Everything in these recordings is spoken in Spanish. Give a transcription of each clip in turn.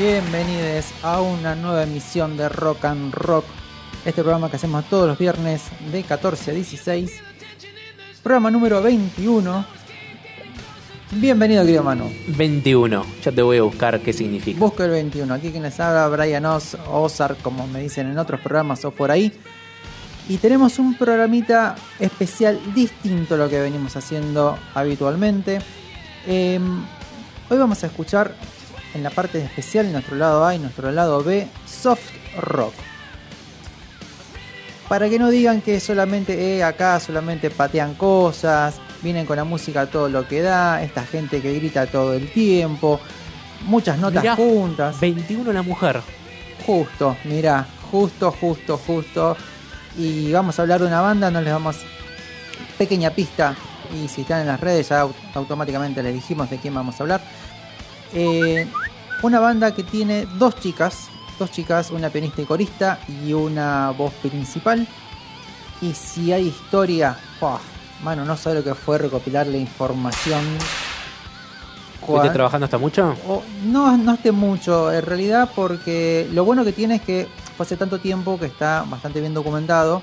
Bienvenides a una nueva emisión de Rock and Rock. Este programa que hacemos todos los viernes de 14 a 16. Programa número 21. Bienvenido, querido Manu. 21. Ya te voy a buscar qué significa. Busca el 21. Aquí quien les habla, Brian Oz, Ozark, como me dicen en otros programas o por ahí. Y tenemos un programita especial distinto a lo que venimos haciendo habitualmente. Eh, hoy vamos a escuchar en la parte especial, en nuestro lado A y nuestro lado B, soft rock. Para que no digan que solamente eh, acá solamente patean cosas, vienen con la música todo lo que da, esta gente que grita todo el tiempo, muchas notas Mirá, juntas. 21 la mujer. Justo, mirá, justo, justo, justo. Y vamos a hablar de una banda, no les vamos. Pequeña pista, y si están en las redes ya au- automáticamente les dijimos de quién vamos a hablar. Eh, una banda que tiene dos chicas, dos chicas, una pianista y corista y una voz principal. Y si hay historia, ¡buah! mano, no sabe lo que fue recopilar la información. ¿Estuviste Cuan- trabajando hasta mucho? o- no, no esté mucho, en realidad, porque lo bueno que tiene es que fue hace tanto tiempo que está bastante bien documentado.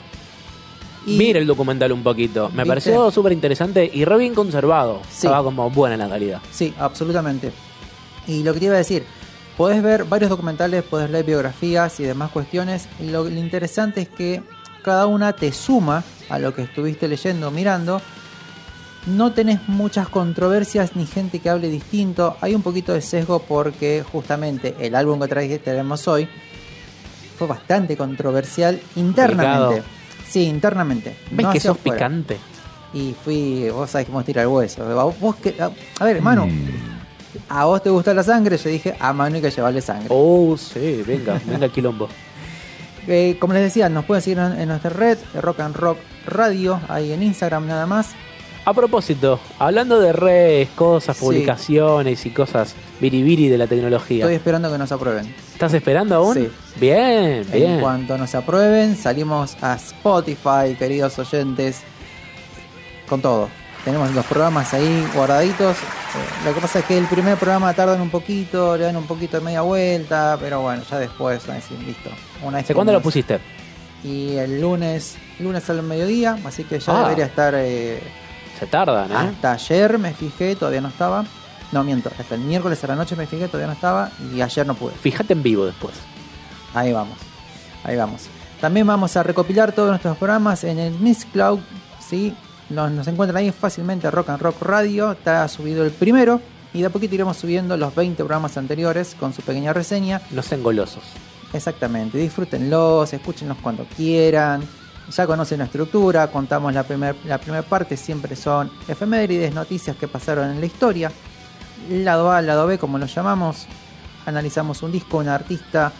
Y Mira el documental un poquito. Me ¿Viste? pareció súper interesante y re bien conservado. Sí. Estaba como buena la calidad. Sí, absolutamente. Y lo que te iba a decir, podés ver varios documentales, podés leer biografías y demás cuestiones. Y lo, lo interesante es que cada una te suma a lo que estuviste leyendo, mirando. No tenés muchas controversias ni gente que hable distinto. Hay un poquito de sesgo porque justamente el álbum que traje- tenemos hoy fue bastante controversial internamente. Sí, internamente. ¿Ves no que sos afuera. picante? Y fui, vos sabés cómo tira el hueso. A, vos que- a, a ver, hermano, ¿a vos te gusta la sangre? Yo dije, a Manu hay que llevarle sangre. Oh, sí, venga, venga quilombo. Eh, como les decía, nos pueden seguir en, en nuestra red, Rock and Rock Radio, ahí en Instagram nada más. A propósito, hablando de redes, cosas, Sí. publicaciones y cosas biribiri de la tecnología. Estoy esperando que nos aprueben. ¿Estás esperando aún? Sí. Bien, En bien. cuanto nos aprueben, salimos a Spotify, queridos oyentes, con todo. Tenemos los programas ahí guardaditos. Eh, lo que pasa es que el primer programa tardan un poquito, le dan un poquito de media vuelta, pero bueno, ya después listo. Una vez ¿Hace que cuándo lo pusiste? Y el lunes, lunes al mediodía, así que ya Ah. debería estar eh, Se tardan, ¿eh? hasta ayer me fijé, todavía no estaba. No, miento, hasta el miércoles a la noche me fijé, todavía no estaba y ayer no pude. Fíjate en vivo después. Ahí vamos, ahí vamos. También vamos a recopilar todos nuestros programas en el Miss Cloud, ¿sí? Nos, nos encuentran ahí fácilmente Rock and Rock Radio, está subido el primero y de a poquito iremos subiendo los 20 programas anteriores con su pequeña reseña. No sean golosos. Exactamente, disfrútenlos, escúchenlos cuando quieran. Ya conocen la estructura, contamos la primera la primer parte, siempre son efemérides, noticias que pasaron en la historia. Lado A, lado B, como lo llamamos. analizamos un disco, un artista,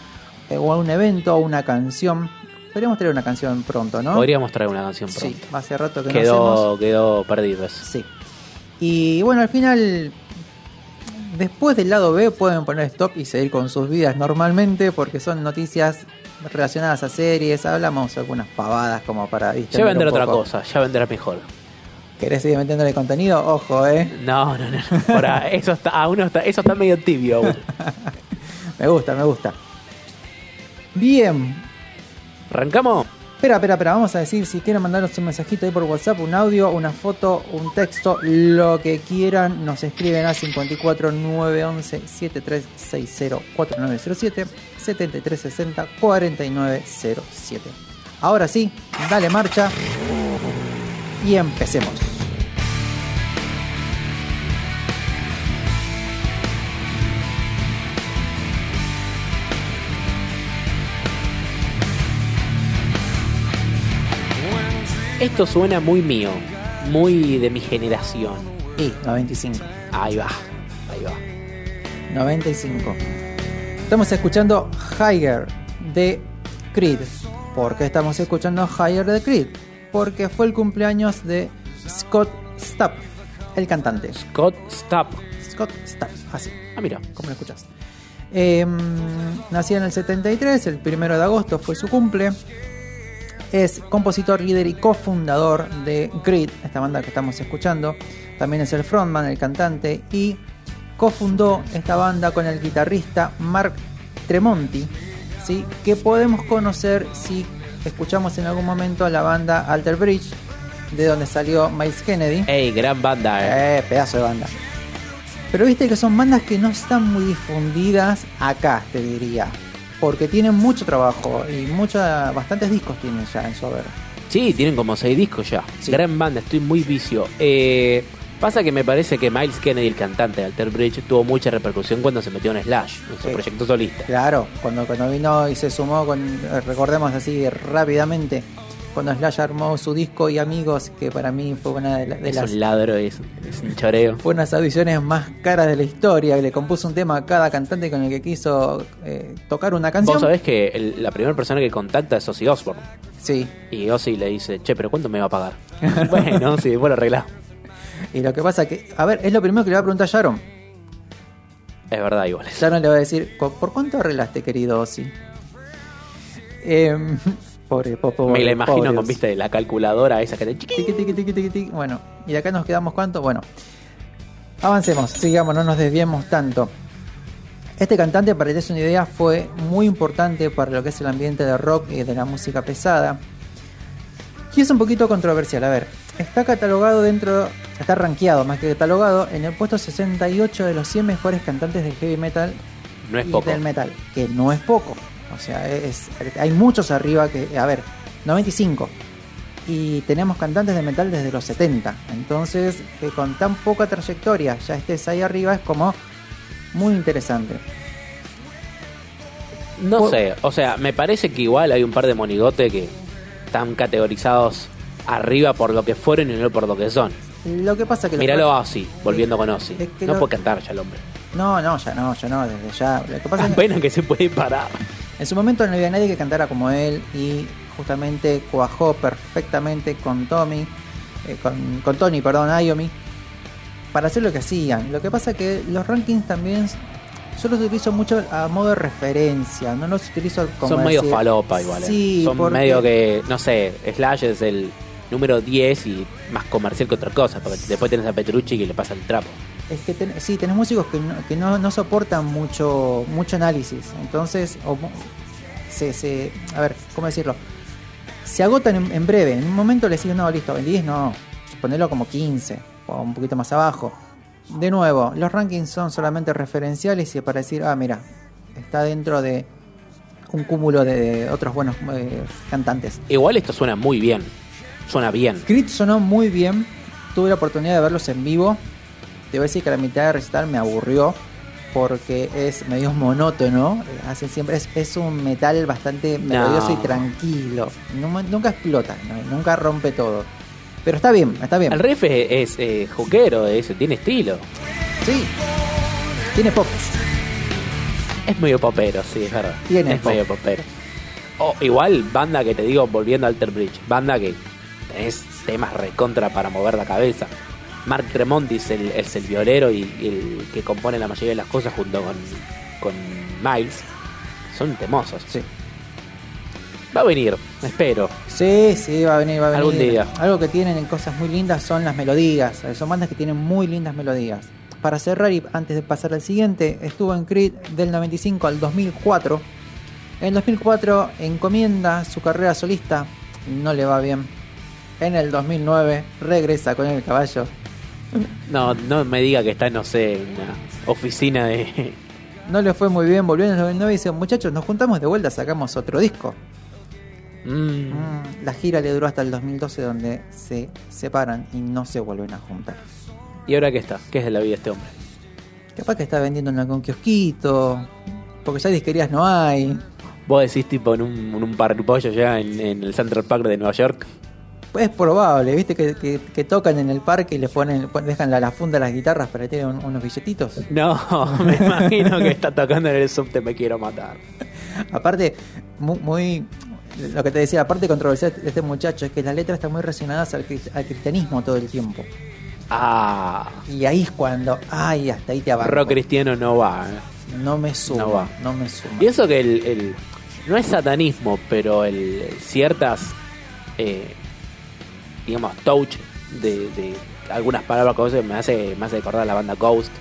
eh, o un evento, o una canción. Podríamos tener una canción pronto, ¿no? Podríamos traer una canción pronto. Sí, hace rato que no hacemos. Quedó, quedó perdido eso. Sí. Y bueno, al final, después del lado B pueden poner stop y seguir con sus vidas normalmente porque son noticias relacionadas a series. Hablamos algunas pavadas como para... Ya vendrá otra cosa, ya vendrá mejor. ¿Querés seguir metiéndole contenido? Ojo, eh. No, no, no. Ahí, eso está, aún no está, eso está medio tibio aún. Me gusta, me gusta. Bien. ¿Arrancamos? Espera, espera, espera. Vamos a decir si quieren mandarnos un mensajito ahí por WhatsApp, un audio, una foto, un texto, lo que quieran. Nos escriben a 54 911 7360 4907 7360 4907. Ahora sí, dale marcha y empecemos. Esto suena muy mío, muy de mi generación. Y 95. Ahí va, ahí va. 95. Estamos escuchando Higher de Creed. ¿Por qué estamos escuchando Higher de Creed? Porque fue el cumpleaños de Scott Stapp, el cantante. Scott Stapp. Scott Stapp, así, Ah, mira. como lo escuchas. Eh, nació en el 73, el primero de agosto fue su cumple. Es compositor, líder y cofundador de Creed, esta banda que estamos escuchando. También es el frontman, el cantante, y cofundó esta banda con el guitarrista Mark Tremonti, ¿sí? que podemos conocer si escuchamos en algún momento la banda Alter Bridge, de donde salió Miles Kennedy. Ey, gran banda, eh. Eh, pedazo de banda. Pero viste que son bandas que no están muy difundidas acá, te diría. Porque tienen mucho trabajo y mucha, bastantes discos tienen ya en su haber. Sí, tienen como seis discos ya. Sí. Gran banda, estoy muy vicio. Eh, pasa que me parece que Miles Kennedy, el cantante de Alter Bridge, tuvo mucha repercusión cuando se metió en Slash, en su proyecto solista. Claro, cuando, cuando vino y se sumó con, recordemos así rápidamente, cuando Slash armó su disco y amigos, que para mí fue una de, la- de es las un ladro, es, es un choreo. fue unas audiciones más caras de la historia, que le compuso un tema a cada cantante con el que quiso eh, tocar una canción. Vos sabés que el- la primera persona que contacta es Ozzy Osbourne. Sí, Y Ozzy le dice, che, pero ¿cuánto me va a pagar? bueno, sí, bueno, arreglado. y lo que pasa que, a ver, es lo primero que le va a preguntar a Sharon. Es verdad, igual. Sharon le va a decir, "¿Cu- ¿por cuánto arreglaste, querido Ozzy? Em, pobre, po- pobre, me la imagino pobre con viste la calculadora esa que te chiqui. Tiqui, tiqui, tiqui, tiqui, tiqui. Bueno, y de acá nos quedamos cuánto. Bueno, avancemos, sigamos, no nos desviemos tanto. Este cantante, para que te des una idea, fue muy importante para lo que es el ambiente de rock y de la música pesada. Y es un poquito controversial. A ver, está catalogado dentro, está rankeado más que catalogado en el puesto 68 de los 100 mejores cantantes de heavy metal No es y poco. del metal, que no es poco. O sea, es, hay muchos arriba que, a ver, 95. Y tenemos cantantes de metal desde los 70. Entonces, que con tan poca trayectoria ya estés ahí arriba es como muy interesante. No Por- sé, o sea, me parece que igual hay un par de monigotes que están categorizados arriba por lo que fueron y no por lo que son. Lo que pasa que... lo- Míralo a Ozzy, volviendo con Ozzy. Es que no lo- puede cantar ya el hombre. No, no, ya no, ya no, desde ya. Lo que pasa es que Apenas que se puede parar. En su momento no había nadie que cantara como él y justamente cuajó perfectamente con Tommy, eh, con, con Tony, perdón, Ayomi, para hacer lo que hacían. Lo que pasa que los rankings también yo los utilizo mucho a modo de referencia, no los utilizo como Son medio falopa igual. eh. Sí, Son porque- medio que, no sé, Slash es el número 10 y más comercial que otra cosa, porque después tenés a Petrucci que le pasa el trapo. Es que ten- sí, tenés músicos que no, que no, no soportan mucho mucho análisis. Entonces, o se, se- a ver, ¿cómo decirlo? Se agotan en, en breve. En un momento le decís, no, listo, en 10 no. Ponelo como 15 o un poquito más abajo. De nuevo, los rankings son solamente referenciales y para decir, ah, mira, está dentro de un cúmulo de otros buenos eh, cantantes. Igual esto suena muy bien. Suena bien. Crit sonó muy bien. Tuve la oportunidad de verlos en vivo. Te voy a decir que la mitad de recital me aburrió porque es medio monótono. eh, Hace siempre es, es un metal bastante melodioso y tranquilo. No- nunca explota, no- nunca rompe todo. Pero está bien, está bien. El riff es, es, eh, juquero, es- tiene estilo. Sí, tiene pop. Es medio popero, sí, es verdad. Tiene es pop. medio popero. O igual, banda que te digo, volviendo a Alter Bridge, banda que tenés temas recontra para mover la cabeza. Mark Tremontis el, es el violero y, y el que compone la mayoría de las cosas junto con, con Miles. Son temosos. Sí. Va a venir, espero. Sí, sí, va a venir, va a venir. Algún día. Algo que tienen en cosas muy lindas son las melodías. Son bandas que tienen muy lindas melodías. Para cerrar y antes de pasar al siguiente, estuvo en Creed del 95 al 2004. En el 2004 encomienda su carrera solista, no le va bien. En el 2009 regresa con el caballo. No, no me diga que está, no sé, en una oficina de. No le fue muy bien, volvió en el 2009 y dice, muchachos, nos juntamos de vuelta, sacamos otro disco. Mm, Mm, La gira le duró hasta el 2012 donde se separan y no se vuelven a juntar. ¿Y ahora qué está? ¿Qué es de la vida de este hombre? Capaz que está vendiendo en algún kiosquito, porque ya disquerías no hay. Vos decís tipo en un, en un parripollo ya en, en el Central Park de Nueva York. Pues es probable, viste que, que- que tocan en el parque y les ponen, pon- dejan la, la funda a las guitarras para que tengan un- unos billetitos. No, me imagino que está tocando en el subte Me Quiero Matar. Aparte, muy, muy- lo que te decía, la parte controversial de este muchacho es que las letras están muy relacionadas al cristianismo todo el tiempo. Ah, Y ahí es cuando, ay, hasta ahí te abarco. rock cristiano no va. ¿eh? No me suma, No va. no me suma. Y eso que el, el- no es satanismo, pero el ciertas, eh, digamos, touch de, de algunas palabras cosas me hace, me hace recordar a la banda Ghost.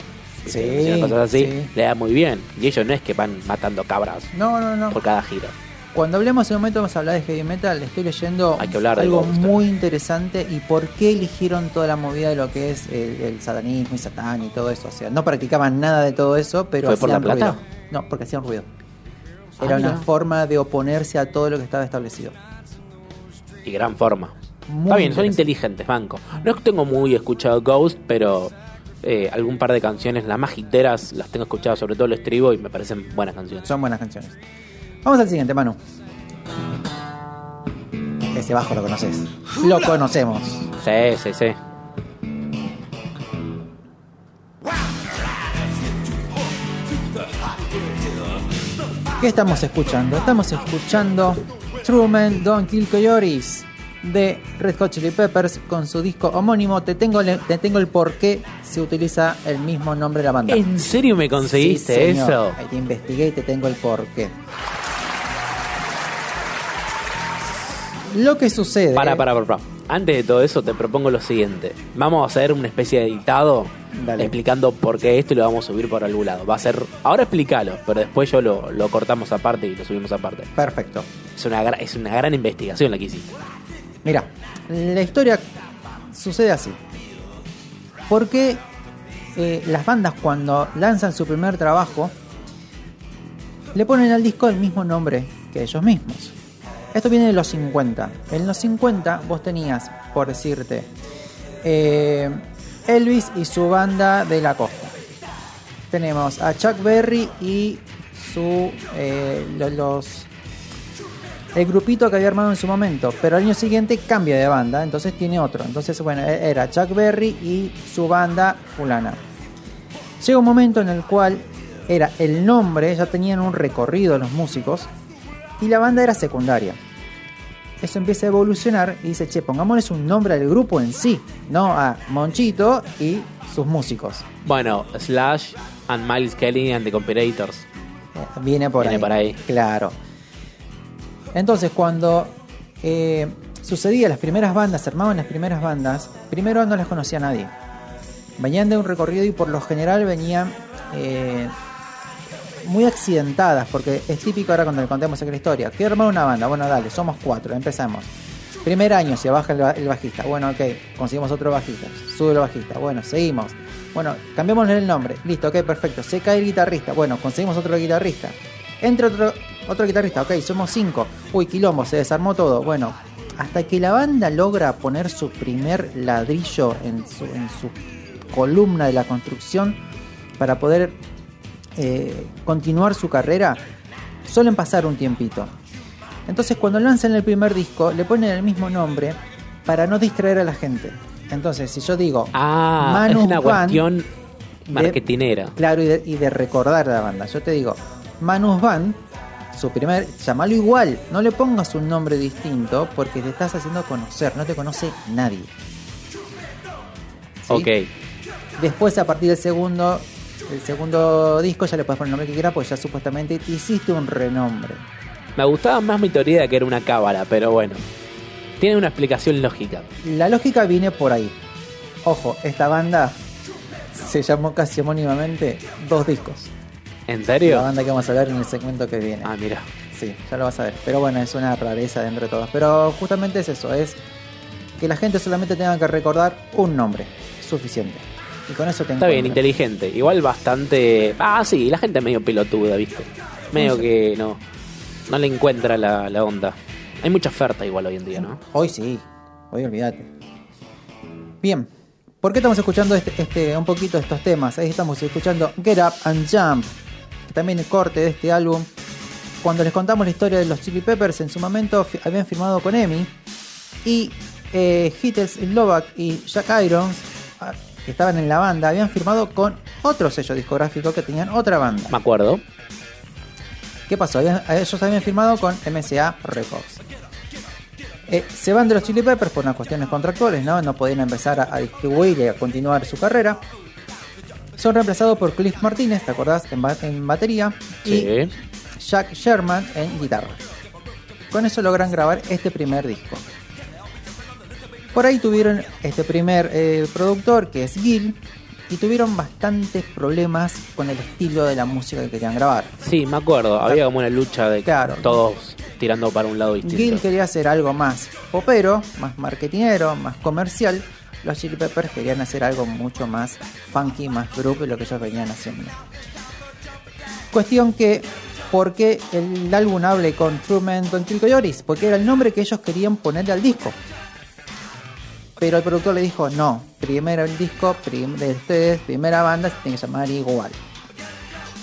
Sí, cosas así, sí. le da muy bien. Y ellos no es que van matando cabras No, no, no. por cada giro. Cuando hablemos en un momento vamos a hablar de heavy metal, estoy leyendo Hay que hablar de algo Ghost. muy interesante y por qué eligieron toda la movida de lo que es el, el satanismo y satán y todo eso. O sea, no practicaban nada de todo eso, pero ¿Fue por la plata? ruido. No, porque hacían ruido. Ah, Era una forma de oponerse a todo lo que estaba establecido. Y gran forma. Muy Está bien, son inteligentes, banco. No es que tengo muy escuchado Ghost, pero eh, algún par de canciones, las más hiteras, las tengo escuchadas, sobre todo el estribo, y me parecen buenas canciones. Son buenas canciones. Vamos al siguiente, Manu. Ese bajo lo conoces. Lo conocemos. Sí, sí, sí. ¿Qué estamos escuchando? Estamos escuchando Truman Don't Kill Coyotes de Red Hot Chili Peppers con su disco homónimo. Te tengo, le- te tengo el por qué se utiliza el mismo nombre de la banda. ¿En serio me conseguiste Sí, señor. eso? Ahí te investigué y te tengo el por qué. Lo que sucede. Para, para, para, para. Antes de todo eso, te propongo lo siguiente. Vamos a hacer una especie de editado Dale. explicando por qué esto y lo vamos a subir por algún lado. Va a ser. Ahora explícalo, pero después yo lo, lo cortamos aparte y lo subimos aparte. Perfecto. Es una, es una gran investigación la que hiciste. Mira, la historia sucede así. ¿Por qué eh, las bandas cuando lanzan su primer trabajo le ponen al disco el mismo nombre que ellos mismos? Esto viene de los 50. En los 50 vos tenías, por decirte, eh, Elvis y su banda de la costa. Tenemos a Chuck Berry y su eh, lo- los el grupito que había armado en su momento, pero al año siguiente cambia de banda, entonces tiene otro. Entonces, bueno, e- era Chuck Berry y su banda fulana. Llega un momento en el cual era el nombre, ya tenían un recorrido los músicos, y la banda era secundaria. Eso empieza a evolucionar y dice, che, pongámosles un nombre al grupo en sí, no a Monchito y sus músicos. Bueno, Slash and Miles Kelly and the Conspirators. Eh, Viene por Viene ahí. por ahí. Claro. Entonces, cuando eh, sucedía las primeras bandas, se armaban las primeras bandas, primero no las conocía nadie. Venían de un recorrido y por lo general venían eh, muy accidentadas, porque es típico ahora cuando le contemos aquí la historia. Quiero armar una banda, bueno, dale, somos cuatro, empezamos. Primer año se baja el, ba- el bajista, bueno, ok, conseguimos otro bajista, sube el bajista, bueno, seguimos. Bueno, cambiémosle el nombre, listo, ok, perfecto. Se cae el guitarrista, bueno, conseguimos otro guitarrista. Entra otro, otro guitarrista, ok, somos cinco. Uy, quilombo, se desarmó todo. Bueno, hasta que la banda logra poner su primer ladrillo en su, en su columna de la construcción para poder eh, continuar su carrera, suelen pasar un tiempito. Entonces cuando lanzan el primer disco le ponen el mismo nombre para no distraer a la gente. Entonces si yo digo Ah, Manus es una Band, cuestión de- marketinera. claro y de, y de recordar a la banda, yo te digo Manus Band, su primer, llamalo igual, no le pongas un nombre distinto porque te estás haciendo conocer, no te conoce nadie. ¿Sí? Ok. Después, a partir del segundo, el segundo disco, ya le puedes poner el nombre que quieras, porque ya supuestamente te hiciste un renombre. Me gustaba más mi teoría de que era una cábala, pero bueno. Tiene una explicación lógica. La lógica viene por ahí. Ojo, esta banda se llamó casi homónimamente Dos Discos. ¿En La serio? banda que vamos a hablar en el segmento que viene. Ah, mira. Sí, ya lo vas a ver. Pero bueno, es una rareza dentro de todos. Pero justamente es eso, es que la gente solamente tenga que recordar un nombre. Suficiente. Y con eso te Está bien, inteligente. Igual bastante. Ah, sí, la gente es medio pelotuda, ¿viste? Medio que no. No le encuentra la, la onda. Hay mucha oferta igual hoy en día, ¿no? Hoy sí, hoy olvídate. Bien, ¿por qué estamos escuchando este, este, un poquito estos temas? Ahí estamos escuchando Get Up and Jump, también es corte de este álbum. Cuando les contamos la historia de los Chili Peppers, en su momento habían firmado con EMI y eh, Hittles Slovak y Jack Irons, ah, que estaban en la banda, habían firmado con otro sello discográfico que tenían otra banda. Me acuerdo. ¿Qué pasó? Habían- ellos habían firmado con MSA Records. Eh, se van de los Chili Peppers por unas cuestiones contractuales, ¿no? No podían empezar a, a distribuir y a continuar su carrera. Son reemplazados por Cliff Martínez, ¿te acordás? En, ba- en batería. Y Sí. Jack Sherman en guitarra. Con eso logran grabar este primer disco. Por ahí tuvieron este primer eh, productor, que es Gil, y tuvieron bastantes problemas con el estilo de la música que querían grabar. Sí, me acuerdo. Había como una lucha de Claro. todos tirando para un lado distinto. Gil quería hacer algo más popero, más marketinero, más comercial. Los Chili Peppers querían hacer algo mucho más funky, más groove de lo que ellos venían haciendo. Cuestión que, ¿por qué el álbum hable con Truman con Coyotes? Porque era el nombre que ellos querían ponerle al disco. Pero el productor le dijo, no, primero el disco prim- de ustedes, primera banda, se tiene que llamar igual.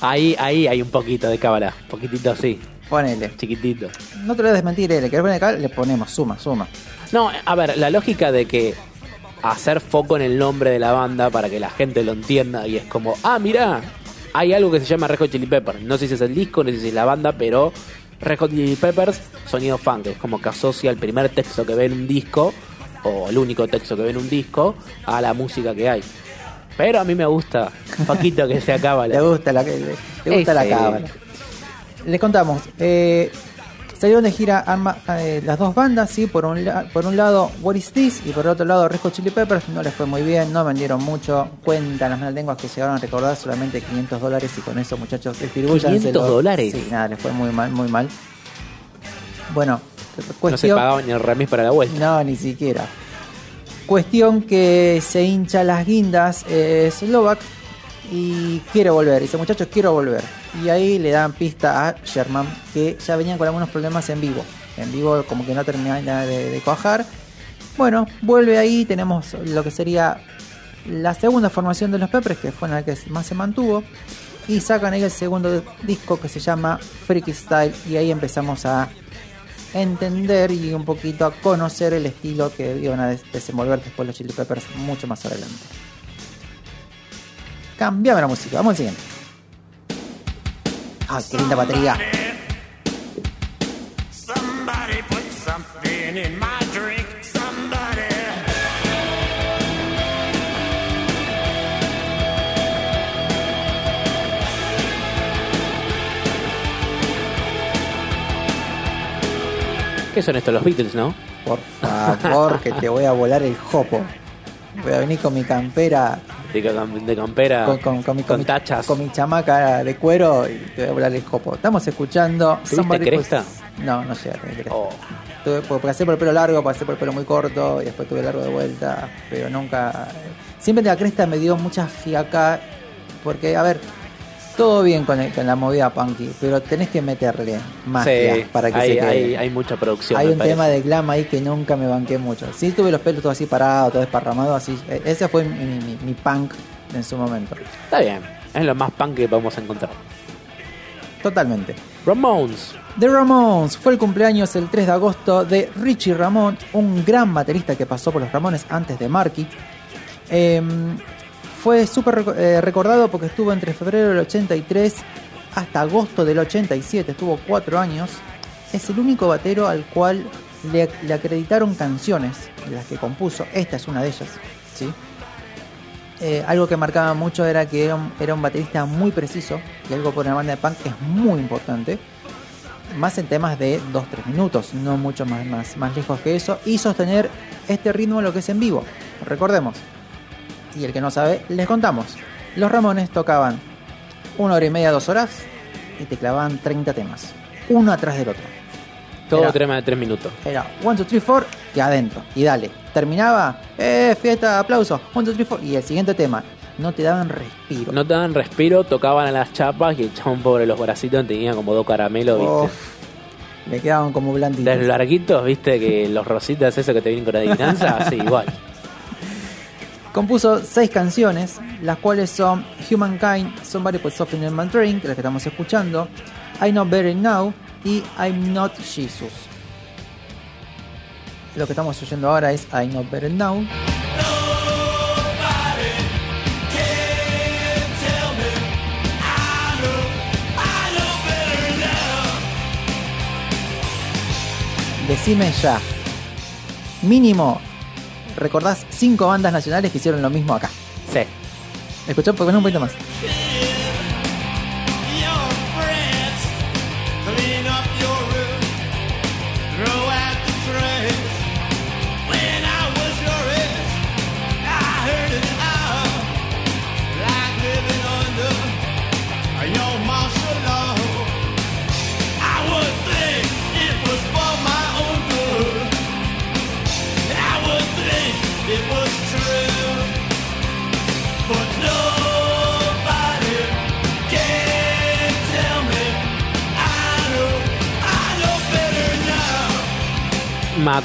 Ahí, ahí hay un poquito de cábala. Poquitito así, Ponele. chiquitito. No te lo voy a desmentir, eh, le querés poner acá, le ponemos, suma, suma. No, a ver, la lógica de que hacer foco en el nombre de la banda para que la gente lo entienda y es como, ah, mira, hay algo que se llama Red Hot Chili Peppers. No sé si es el disco, no sé si es la banda, pero Red Hot Chili Peppers, sonido funk, es como que asocia el primer texto que ve en un disco, o el único texto que ve en un disco, a la música que hay. Pero a mí me gusta un poquito que se acaba Le la... gusta la, le gusta la cámara. Les contamos. Eh, salieron de gira arma- eh, las dos bandas, sí, por un, la- por un lado What Is This y por otro lado Red Hot Chili Peppers. No les fue muy bien, no vendieron mucho. Cuentan las malas lenguas que llegaron a recordar solamente 500 dólares y con eso, muchachos, distribúyanselo. 500 dólares. Sí, nada, les fue muy mal, muy mal. Bueno, No se cuestión. pagaba ni el remis para la vuelta. No, ni siquiera. Cuestión que se hincha las guindas eh, Slovak y quiere volver. Dice, muchachos, quiero volver. Y ahí le dan pista a Sherman que ya venían con algunos problemas en vivo. En vivo como que no terminaba de, de cuajar. Bueno, vuelve ahí, tenemos lo que sería la segunda formación de los Peppers, que fue en la que más se mantuvo. Y sacan ahí el segundo disco que se llama Freaky Style. Y ahí empezamos a entender y un poquito a conocer el estilo que iban a des- desenvolver después los Chili Peppers mucho más adelante. Cambiame la música, vamos al siguiente. Ah, qué linda batería. Somebody put something in my drink. Somebody. ¿Qué son estos? Los Beatles, ¿no? Por favor, que te voy a volar el jopo. Voy a venir con mi campera, De, de campera, con, con- con mi, con mi- tachas. con mi chamaca de cuero y te voy a volar el jopo. Estamos escuchando. ¿Tuviste cresta? No, no llega a tener cresta. Oh. Tuve, pasé por el pelo largo, pasé por el pelo muy corto y después tuve largo de vuelta, pero nunca. Siempre de la cresta me dio mucha fiaca, porque, a ver, todo bien con, el- con la movida punky, pero tenés que meterle Sí, para que hay, se quede. hay, hay mucha producción. Hay un parece. tema de glam ahí que nunca me banqué mucho. Sí tuve los pelos todo así parados, todo desparramado, así. E- Ese fue mi, mi- mi punk en su momento. Está bien, es lo más punk que podemos encontrar. Totalmente. Ramones. The Ramones fue el cumpleaños el 3 de agosto de Richie Ramón, un gran baterista que pasó por los Ramones antes de Marky. Em, fue súper eh, recordado porque estuvo entre febrero del 83 hasta agosto del 87, estuvo cuatro años. Es el único batero al cual le, le acreditaron canciones de las que compuso. Esta es una de ellas. ¿sí? Eh, algo que marcaba mucho era que era un, era un baterista muy preciso, y algo por una banda de punk es muy importante. Más en temas de 2-3 minutos, no mucho más, más, más lejos que eso. Y sostener este ritmo lo que es en vivo. Recordemos. Y el que no sabe, les contamos. Los Ramones tocaban una hora y media, dos horas, y te clavaban 30 temas. Uno atrás del otro. Todo Era- tema de tres minutos. Era 1, 2, 3, 4 y adentro. Y dale. Terminaba, eh, fiesta, aplausos. 1, 2, 3, 4. Y el siguiente tema. No te daban respiro. No te daban respiro, tocaban a las chapas y el chabón pobre los bracitos tenía como dos caramelos, ¿viste? Uf, le quedaban como blanditos. Los larguitos, ¿viste? Que los rositas, eso que te vienen con adivinanza, sí, igual. Compuso seis canciones, las cuales son Humankind, Somebody Put Something in My Drink, la que estamos escuchando, I Know Better Now y I'm Not Jesus. Lo que estamos oyendo ahora es I Know Better Now. Decime ya. Mínimo, recordás cinco bandas nacionales que hicieron lo mismo acá. Sí. Escuchá, porque no un poquito más.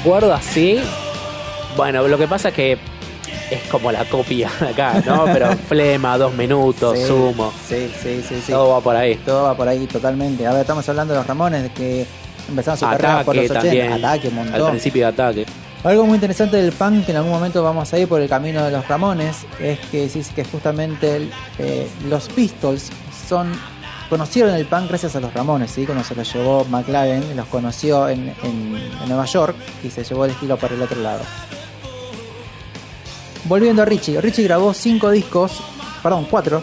Acuerdo así. Bueno, lo que pasa es que es como la copia acá, ¿no? Pero flema, dos minutos, Sí, sumo. Sí, sí, sí, sí. Todo va por ahí. Todo va por ahí totalmente. A ver, estamos hablando de los Ramones, de que empezaron su carrera por Ataque los 80. también. Ataque, un Al principio de ataque. Algo muy interesante del punk, que en algún momento vamos a ir por el camino de los Ramones, es que sí, que justamente el, eh, los Pistols son conocieron el punk gracias a los Ramones, ¿sí? cuando se los llevó McLaren, los conoció en, en- Nueva York y se llevó el estilo para el otro lado. Volviendo a Richie, Richie grabó cinco discos, perdón, cuatro,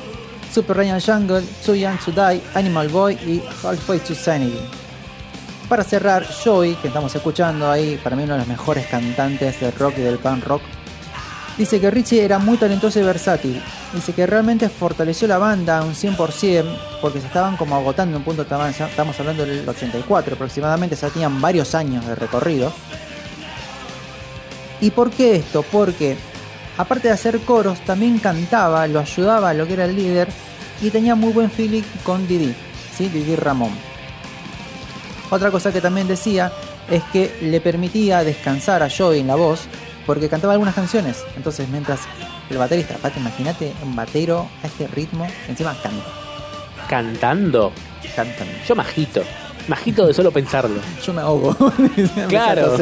Super Ryan Jungle, Too Young to Die, Animal Boy y Halfway to Sanity. Para cerrar, Joey, que estamos escuchando ahí, para mí uno de los mejores cantantes del rock y del punk rock, dice que Richie era muy talentoso y versátil. Dice que realmente fortaleció la banda un 100% porque se estaban como agotando en un punto, estamos hablando del 84 aproximadamente, ya tenían varios años de recorrido. ¿Y por qué esto? Porque aparte de hacer coros, también cantaba, lo ayudaba a lo que era el líder y tenía muy buen feeling con Didi, ¿sí? Didi Ramón. Otra cosa que también decía es que le permitía descansar a Joey en la voz porque cantaba algunas canciones. Entonces, mientras el baterista, aparte, imagínate un batero a este ritmo, encima canta, Cantando. cantan. Yo majito. Majito de solo pensarlo. Yo me ahogo. Claro.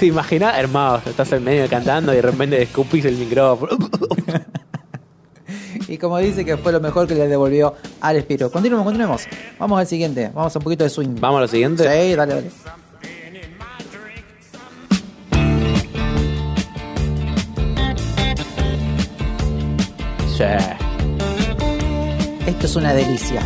¿Te imaginas? Hermano, estás en medio cantando y de repente escupís el micrófono. Y como dice que fue lo mejor que le devolvió al Espiro. Continuemos, continuemos. Vamos al siguiente. Vamos a un poquito de swing. Vamos a lo siguiente. Sí, dale, dale. Sí. Esto es una delicia.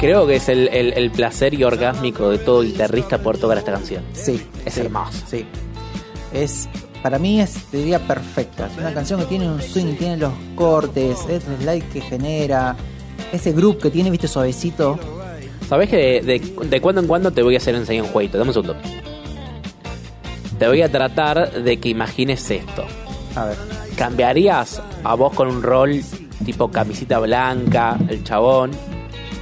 Creo que es el, el- el placer y orgásmico de todo guitarrista por tocar esta canción. Sí, Es sí, hermoso. Sí. Es, para mí es, te diría, perfecta. Es una canción que tiene un swing, tiene los cortes, es el slide que genera, ese groove que tiene, viste, suavecito. ¿Sabés que de, de- de cuando en cuando te voy a hacer enseñar un jueguito? Dame un segundo. Te voy a tratar de que imagines esto. A ver. ¿Cambiarías a vos con un rol tipo camisita blanca, el chabón,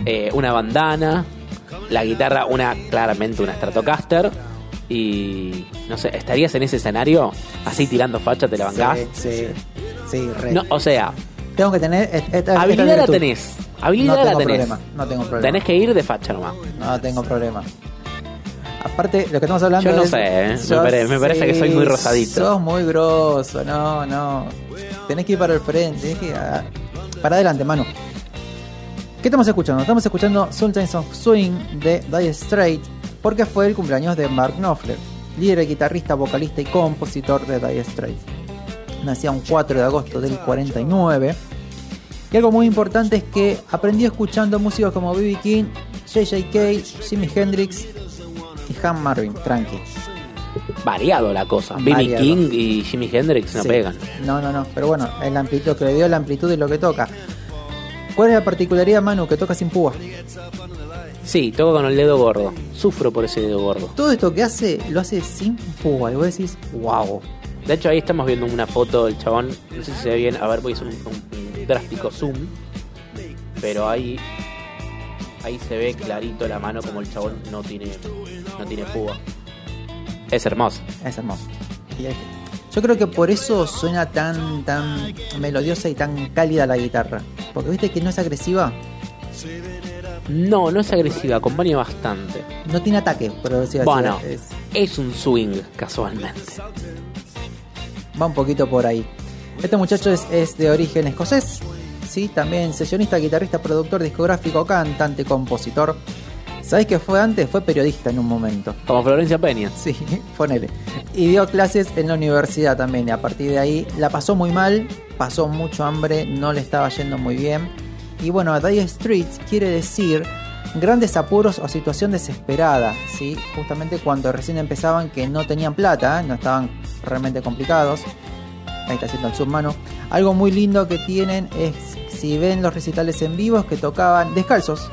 eh, una bandana, la guitarra, una claramente una Stratocaster y no sé, estarías en ese escenario así tirando facha, te la bancás? Sí, sí, sí, re. No, o sea, Tengo que tener. esta habilidad la tenés, habilidad no la tengo tenés. problema, no tengo problema. Tenés que ir de facha nomás. No tengo problema. Aparte, lo que estamos hablando Yo no es- sé, ¿eh? Me parece que soy muy rosadito. Sos muy grosso, no, no. Tenés que ir para el frente, tenés que ir a- para adelante, mano. ¿Qué estamos escuchando? Estamos escuchando Sultans of Swing de Dire Straits porque fue el cumpleaños de Mark Knopfler, líder, guitarrista, vocalista y compositor de Dire Straits. Nacía un 4 de agosto del 49. Y algo muy importante es que aprendió escuchando músicos como B.B. King, J.J.K., Jimi Hendrix y Han Marvin, tranqui. Variado la cosa. B.B. King y Jimi Hendrix no Sí. pegan. No, no, no. Pero bueno, el amplitud, que le dio la amplitud y lo que toca. ¿Cuál es la particularidad, Manu, que toca sin púa? Sí, toco con el dedo gordo. Sufro por ese dedo gordo. Todo esto que hace, lo hace sin púa. Y vos decís, wow. De hecho, ahí estamos viendo una foto del chabón. No sé si se ve bien. A ver, voy a hacer un, un- un drástico zoom. Pero ahí. Ahí se ve clarito la mano como el chabón no tiene, no tiene púa. Es hermoso. Es hermoso. Yo creo que por eso suena tan, tan melodiosa y tan cálida la guitarra. Porque viste que no es agresiva, No, no es agresiva, acompaña bastante. no tiene ataque, así. Bueno, Es- es un swing, casualmente. va un poquito por ahí. Este muchacho es, es de origen escocés, ¿sí? también sesionista, guitarrista, productor discográfico, cantante, compositor. ¿Sabéis qué fue antes? Fue periodista en un momento. Como Florencia Peña. Sí, ponele. Y dio clases en la universidad también. Y a partir de ahí la pasó muy mal, pasó mucho hambre, no le estaba yendo muy bien. Y bueno, Dire Streets quiere decir grandes apuros o situación desesperada, ¿sí? Justamente cuando recién empezaban que no tenían plata, no estaban realmente complicados. Ahí está haciendo el submano. Algo muy lindo que tienen es si ven los recitales en vivo es que tocaban descalzos.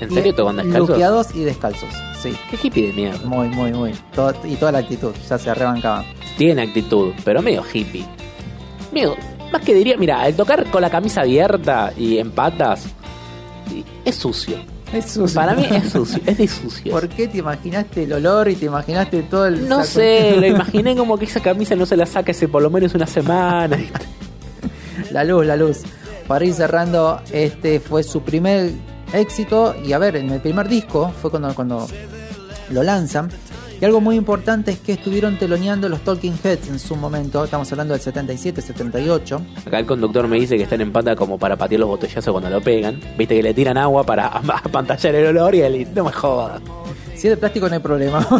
¿En serio tocan descalzos? Luqueados y descalzos, sí. Qué hippie de mierda. Muy, muy, muy. Todo- y toda la actitud, ya se arrebancaban. Tiene actitud, pero medio hippie. Medio, más que diría, mira, el tocar con la camisa abierta y en patas es sucio. Es sucio. Para mí es sucio, es de sucio. ¿Por qué te imaginaste el olor y te imaginaste todo el. No saco- sé, lo imaginé como que esa camisa no se la saca hace por lo menos una semana. La luz, la luz. Para ir cerrando, este fue su primer éxito. Y a ver, en el primer disco fue cuando, cuando lo lanzan. Y algo muy importante es que estuvieron teloneando los Talking Heads en su momento. Estamos hablando del 77, 78. Acá el conductor me dice que están en pata como para patear los botellazos cuando lo pegan. Viste que le tiran agua para apantallar el olor y él, no me jodas. Si es de plástico no hay problema.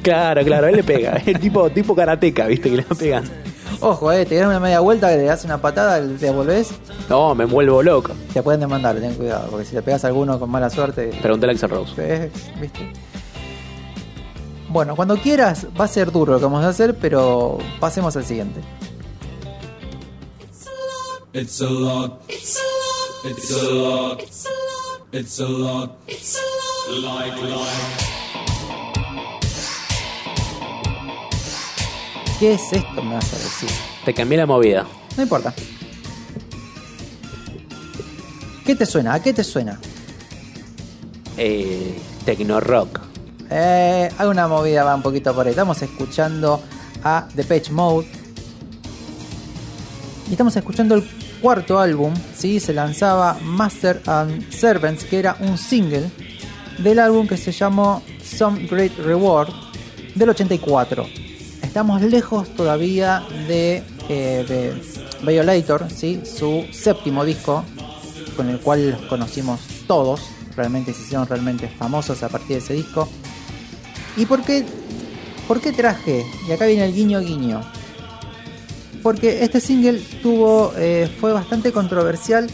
Claro, claro, él le pega. Es tipo, tipo karateca, viste, que le pegan. Ojo, eh, te dan una media vuelta, le das una patada, te volvés, No, me vuelvo loco. te pueden demandar, ten cuidado, porque si le pegas a alguno con mala suerte, Pregúntale a Axel Rose. ¿viste? Bueno, cuando quieras, va a ser duro lo que vamos a hacer, pero pasemos al siguiente. It's a lot. It's a lot. It's a lot. It's a lot. It's a lot. It's a lot. Like life. ¿Qué es esto? Me vas a decir. Te cambié la movida. No importa. ¿Qué te suena? ¿A qué te suena? Eh, Tecno rock. Eh, hay una movida, va un poquito por ahí. Estamos escuchando a The Page Mode. Y estamos escuchando el cuarto álbum, ¿sí? Se lanzaba Master and Servants, que era un single del álbum que se llamó Some Great Reward del 84. Estamos lejos todavía de, eh, de Violator, ¿sí? Su séptimo disco, con el cual los conocimos todos. Realmente se hicieron realmente famosos a partir de ese disco. ¿Y por qué, por qué traje? Y acá viene el guiño guiño. Porque este single tuvo, eh, fue bastante controversial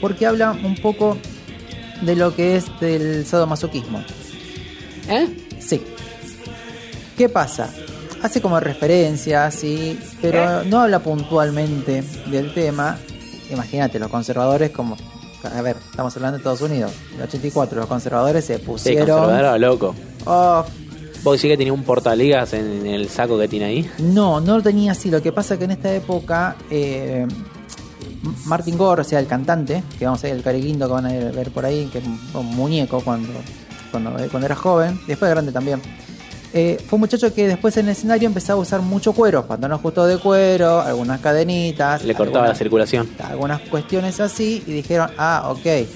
porque habla un poco de lo que es del sadomasoquismo. ¿Eh? Sí. ¿Qué pasa? Hace como referencia, sí, pero no habla puntualmente del tema. Imagínate, los conservadores como... A ver, estamos hablando de Estados Unidos, el 84, los conservadores se Sí, pusieron... conservador loco. Oh, ¿Vos decís que tenía un portaligas en, en el saco que tiene ahí? No, no lo tenía así. Lo que pasa que en esta época eh, Martin Gore, o sea, el cantante, que vamos a ver el carilindo que van a ver por ahí, que es un, muñeco cuando, cuando, eh, cuando era joven, después de grande también. eh, fue un muchacho que después en el escenario empezaba a usar mucho cuero, pantalones justos de cuero, algunas cadenitas, Le cortaba la circulación. algunas cuestiones así y dijeron, ah, ok,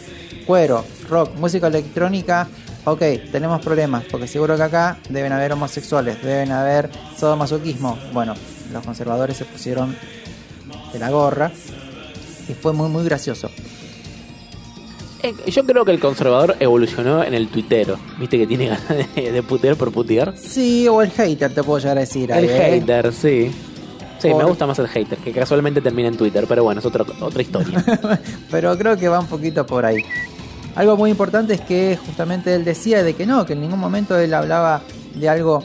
cuero, rock, música electrónica, ok, tenemos problemas, porque seguro que acá deben haber homosexuales, deben haber sadomasoquismo. Bueno, los conservadores se pusieron de la gorra y fue muy, muy gracioso. Eh, Yo creo que el conservador evolucionó en el tuitero. Viste que tiene ganas de, de putear por putear. Sí, o el hater, te puedo llegar a decir. El ahí, ¿eh? hater, sí. Sí, Por- me gusta más el hater, que casualmente termina en Twitter, pero bueno, es otra, otra historia. Pero creo que va un poquito por ahí. Algo muy importante es que justamente él decía de que no, que en ningún momento él hablaba de algo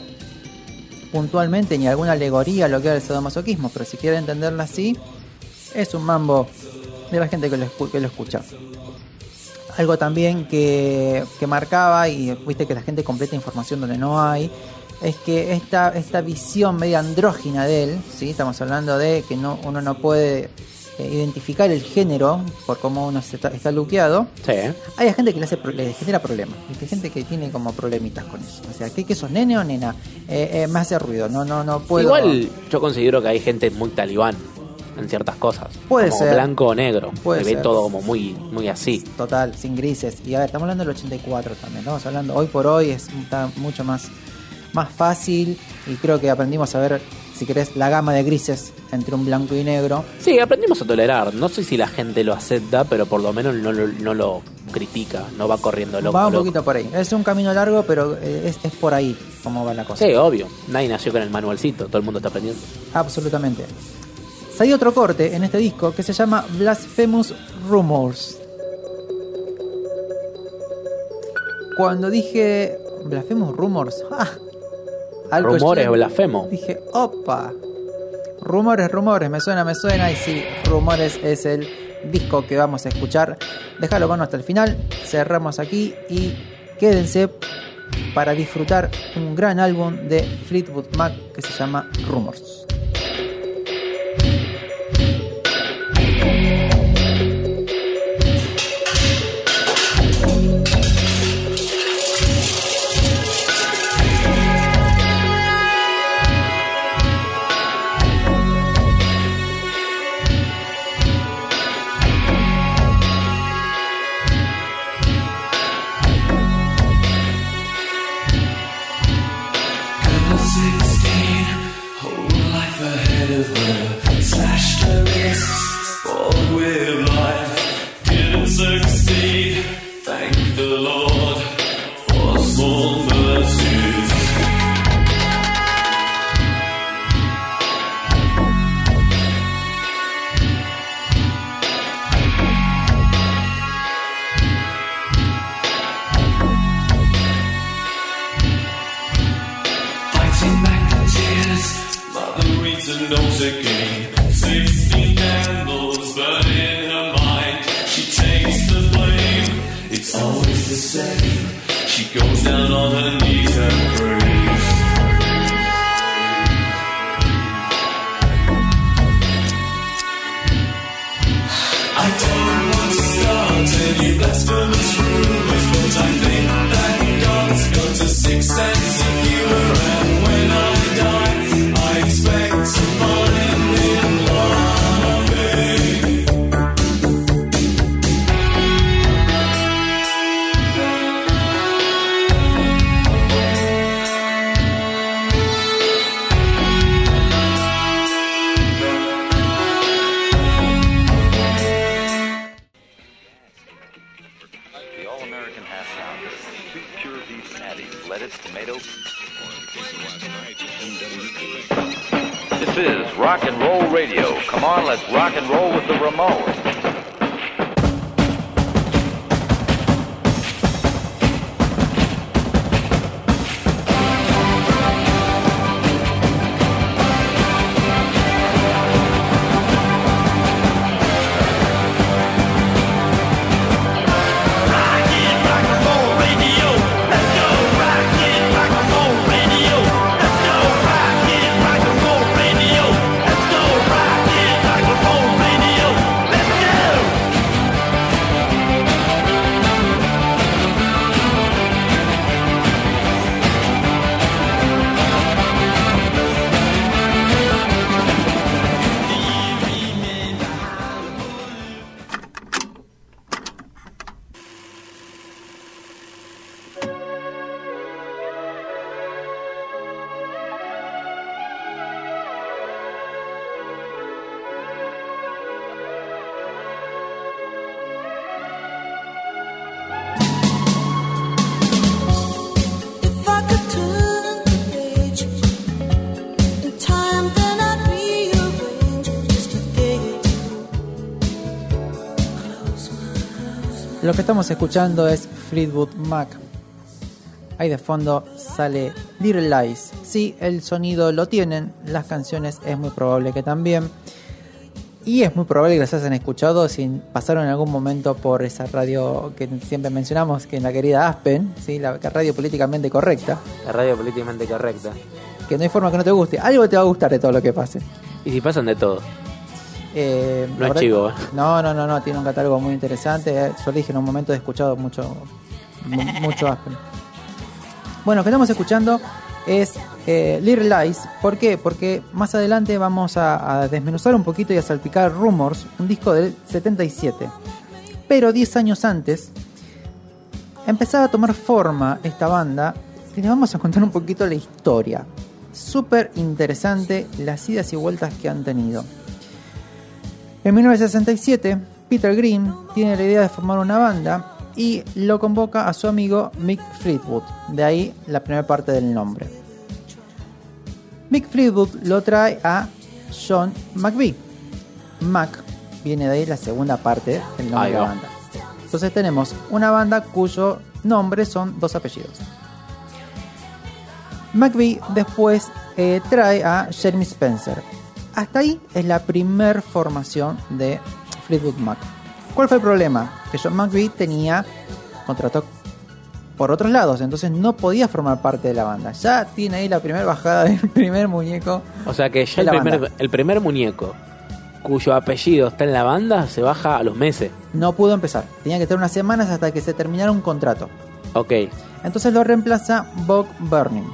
puntualmente, ni alguna alegoría a lo que era el sadomasoquismo, pero si quiere entenderlo así, es un mambo de la gente que lo, que lo escucha. Algo también que, que marcaba, y viste que la gente completa información donde no hay, es que esta, esta visión media andrógina de él, ¿sí? estamos hablando de que no, uno no puede identificar el género por cómo uno se está, está luqueado, sí. hay gente que le, hace, le genera problemas. Hay gente que tiene como problemitas con eso. O sea, ¿qué, qué sos, nene o nena? Eh, eh, me hace ruido, no, no, no puedo. Igual yo considero que hay gente muy talibán en ciertas cosas. Puede como ser. blanco o negro. Puede Se ve ser. todo como muy, muy así. Total, sin grises. Y a ver, estamos hablando del 84 también. Estamos hablando, hoy por hoy es está mucho más, más fácil. Y creo que aprendimos a ver, si querés, la gama de grises entre un blanco y negro. Sí, aprendimos a tolerar. No sé si la gente lo acepta, pero por lo menos no lo, no lo critica, no va corriendo loco. va un loco. poquito por ahí. Es un camino largo, pero eh, es, es por ahí como va la cosa. Sí, obvio. Nadie nació con el manualcito, todo el mundo está aprendiendo. Absolutamente. Hay otro corte en este disco que se llama Blasphemous Rumors. Cuando dije Blasphemous Rumors, ¡ah! Algo Rumores blasfemo. Dije, opa. Rumores, rumores, me suena, me suena. Y sí, Rumores es el disco que vamos a escuchar. Déjalo bueno hasta el final. Cerramos aquí y quédense para disfrutar un gran álbum de Fleetwood Mac que se llama Rumors. Lo que estamos escuchando es Fleetwood Mac. Ahí de fondo sale Little Lies. Sí, el sonido lo tienen, las canciones es muy probable que también. Y es muy probable que las hayan escuchado si pasaron en algún momento por esa radio que siempre mencionamos, que es la querida Aspen, ¿sí? la radio políticamente correcta, La radio políticamente correcta. que no hay forma que no te guste. Algo te va a gustar de todo lo que pase. Y si pasan de todo. Eh, No es chivo, ¿eh? No, no, no, no, tiene un catálogo muy interesante. eh, Yo le dije en un momento he escuchado mucho, mu- mucho Aspen. Bueno, lo que estamos escuchando es eh, Little Lies. ¿Por qué? Porque más adelante vamos a, a desmenuzar un poquito y a salpicar Rumors, un disco del 77. Pero 10 años antes empezaba a tomar forma esta banda y les vamos a contar un poquito la historia. Súper interesante las idas y vueltas que han tenido. En 1967, Peter Green tiene la idea de formar una banda y lo convoca a su amigo Mick Fleetwood, de ahí la primera parte del nombre. Mick Fleetwood lo trae a John McVie. Mac viene de ahí la segunda parte del nombre de la banda. Entonces tenemos una banda cuyo nombre son dos apellidos. McVie después eh, trae a Jeremy Spencer. Hasta ahí es la primer formación de Fleetwood Mac. ¿Cuál fue el problema? Que John McVie tenía contrato por otros lados, entonces no podía formar parte de la banda. Ya tiene ahí la primera bajada del primer muñeco. O sea que ya el primer, el primer muñeco cuyo apellido está en la banda se baja a los meses. No pudo empezar. Tenía que tener unas semanas hasta que se terminara un contrato. Ok. Entonces lo reemplaza Bob Burning.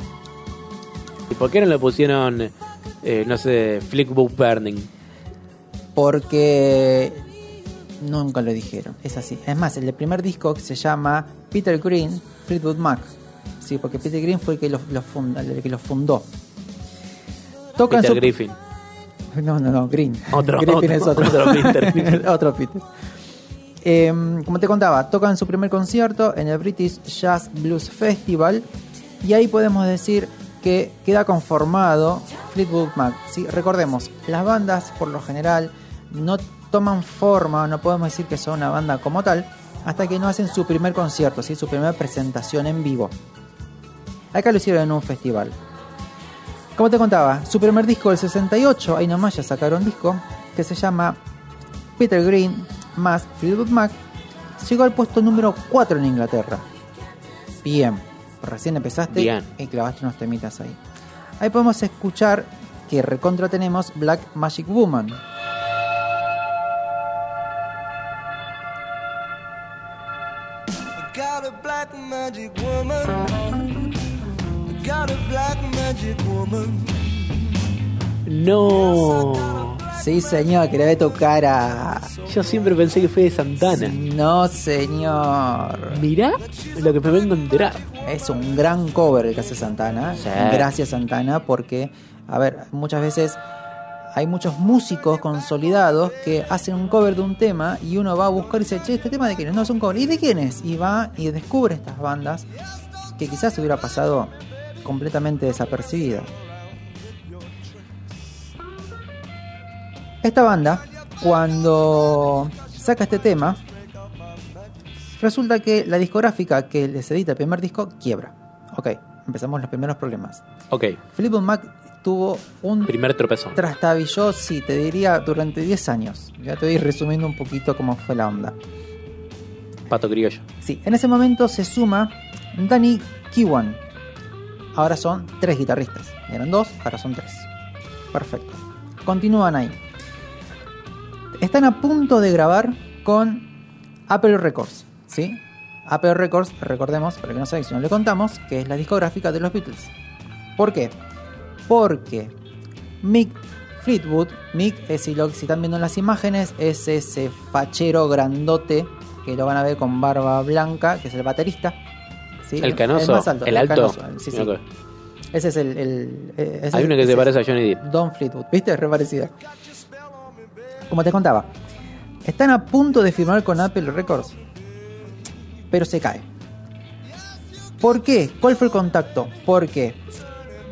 ¿Y por qué no le pusieron, eh, no sé, Flickbook Burning? Porque nunca lo dijeron. Es así. Es más, el primer disco que se llama Peter Green, Fleetwood Mac. Sí, porque Peter Green fue el que lo, lo funda- el que lo fundó. Tocan Peter su- Griffin. No, no, no, Green. Otro, Griffin es otro, otro. otro Peter. otro Peter. Eh, como te contaba, tocan su primer concierto en el British Jazz Blues Festival y ahí podemos decir que queda conformado Fleetwood Mac. ¿sí? Recordemos, las bandas por lo general no toman forma, no podemos decir que son una banda como tal, hasta que no hacen su primer concierto, su primera presentación en vivo. Acá lo hicieron en un festival. Como te contaba, su primer disco del 68, ahí nomás ya sacaron disco, que se llama Peter Green más Fleetwood Mac, llegó al puesto número 4 en Inglaterra. Bien, recién empezaste Bien. y clavaste unos temitas ahí. Ahí podemos escuchar que recontra tenemos Black Magic Woman. Got a black magic woman. Got a black magic woman. No. Sí, señor, que le voy a tocar a... Yo siempre pensé que fue de Santana. No, señor. Mirá lo que me vengo a enterar. Es un gran cover el que hace Santana. Sí. Gracias Santana porque, a ver, muchas veces hay muchos músicos consolidados que hacen un cover de un tema y uno va a buscar y dice, che, ¿este tema de quién es? No, es un cover. ¿Y de quién es? Y va y descubre estas bandas que quizás hubiera pasado completamente desapercibida. Esta banda, cuando saca este tema, resulta que la discográfica que les edita el primer disco quiebra. Ok, empezamos los primeros problemas. Ok. Fleetwood Mac tuvo un Primer tropezón. trastabilló, sí, te diría, durante 10 años. Ya te voy resumiendo un poquito cómo fue la onda. Pato criollo. Sí, en ese momento se suma Danny Kiwan. Ahora son tres guitarristas. Eran dos, ahora son tres. Perfecto. Continúan ahí. Están a punto de grabar con Apple Records. ¿Sí? Apple Records, recordemos, para que no saben si no le contamos, que es la discográfica de los Beatles. ¿Por qué? Porque Mick Fleetwood, Mick, eh, si, lo, si están viendo en las imágenes, es ese fachero grandote que lo van a ver con barba blanca, que es el baterista. ¿sí? El canoso. más alto, el alto. canoso, sí, sí. Me acuerdo. Ese es el. el- eh, ese Hay es- uno que se es parece a Johnny Depp. Don Fleetwood, ¿viste? Es re parecida. Como te contaba, están a punto de firmar con Apple Records, pero se cae. ¿Por qué? ¿Cuál fue el contacto? Porque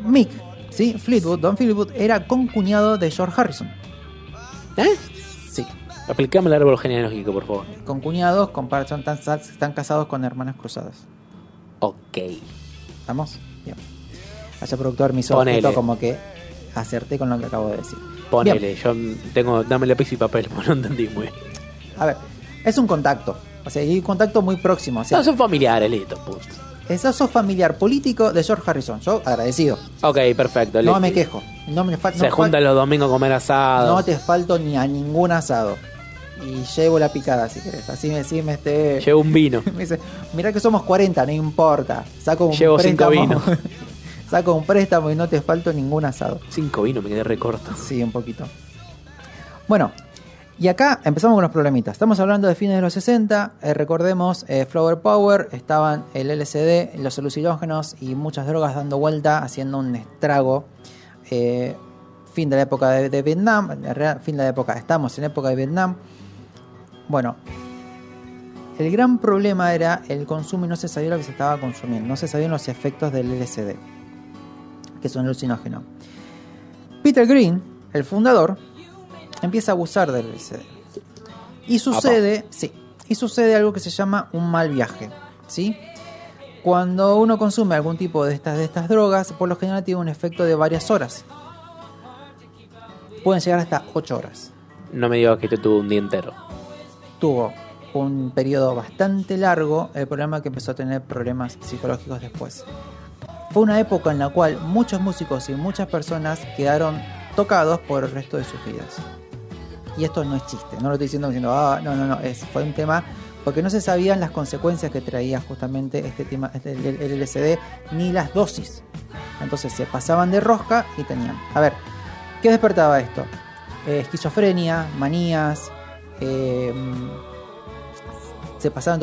Mick, ¿sí? Fleetwood, Don Fleetwood, era concuñado de George Harrison. ¿Eh? Sí. Explícame el árbol genealógico, por favor. Con cuñados, compar- son tan- están casados con hermanas cruzadas. Ok. ¿Estamos? Bien. Vaya productor, mi Ponele. objeto como que acerté con lo que acabo de decir. Ponele, yo tengo. Dame lápiz y papel, porque no entendí muy bien. A ver, es un contacto. O sea, y un contacto muy próximo. O sea, No, son familiares, listo, punto. es sos familiar político de George Harrison. Yo agradecido. Ok, perfecto. No listo. me quejo. No me fa- Se no juntan los domingos a comer asado. No te falto ni a ningún asado. Y llevo la picada si querés. Así me, así me esté. Llevo un vino. Me dice, mirá que somos 40, no importa. Saco un Llevo cinco préstamo. vinos. Saco un préstamo y no te falto ningún asado. Cinco vinos, me quedé recorto. Sí, un poquito. Bueno, y acá empezamos con los problemitas. Estamos hablando de fines de los 60. eh, recordemos, eh, Flower Power, estaban el LSD, los alucinógenos y muchas drogas dando vuelta, haciendo un estrago. Eh, fin de la época de, de Vietnam. Fin de la época, estamos en época de Vietnam. Bueno, el gran problema era el consumo y no se sabía lo que se estaba consumiendo. No se sabían los efectos del LSD, que es un alucinógeno. Peter Green, el fundador, empieza a abusar del LSD. Y sucede, sí, y sucede algo que se llama un mal viaje, ¿sí? Cuando uno consume algún tipo de estas, de estas drogas, por lo general tiene un efecto de varias horas. Pueden llegar hasta 8 horas. No me digas que te tuvo un día entero. Tuvo un periodo bastante largo, el problema es que empezó a tener problemas psicológicos después. Fue una época en la cual muchos músicos y muchas personas quedaron tocados por el resto de sus vidas. Y esto no es chiste, no lo estoy diciendo diciendo, ah, no, no, no, es, fue un tema porque no se sabían las consecuencias que traía justamente este tema, este- el, LSD, ni las dosis. Entonces se pasaban de rosca y tenían. A ver, ¿qué despertaba esto? Eh, esquizofrenia, manías, eh, se pasaban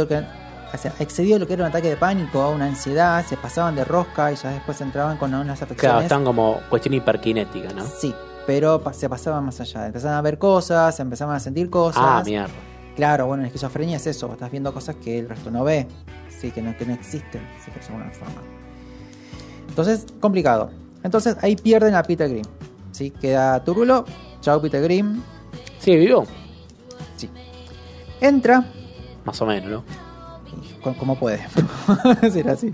o sea, excedió lo que era un ataque de pánico, una ansiedad, se pasaban de rosca y ya después entraban con unas Claro, afecciones. están como cuestión hiperkinética, ¿no? Sí, pero se pasaban más allá. Empezaban a ver cosas, empezaban a sentir cosas. Ah, mierda. Claro, bueno, la esquizofrenia es eso, estás viendo cosas que el resto no ve, sí, que no, que no existen, si por alguna forma. Entonces, complicado. Entonces ahí pierden a Peter Green. ¿sí? Queda Turulo, chao Peter Green, Sí, vivo. entra, Más o menos, ¿no? Co- como puede, decir así.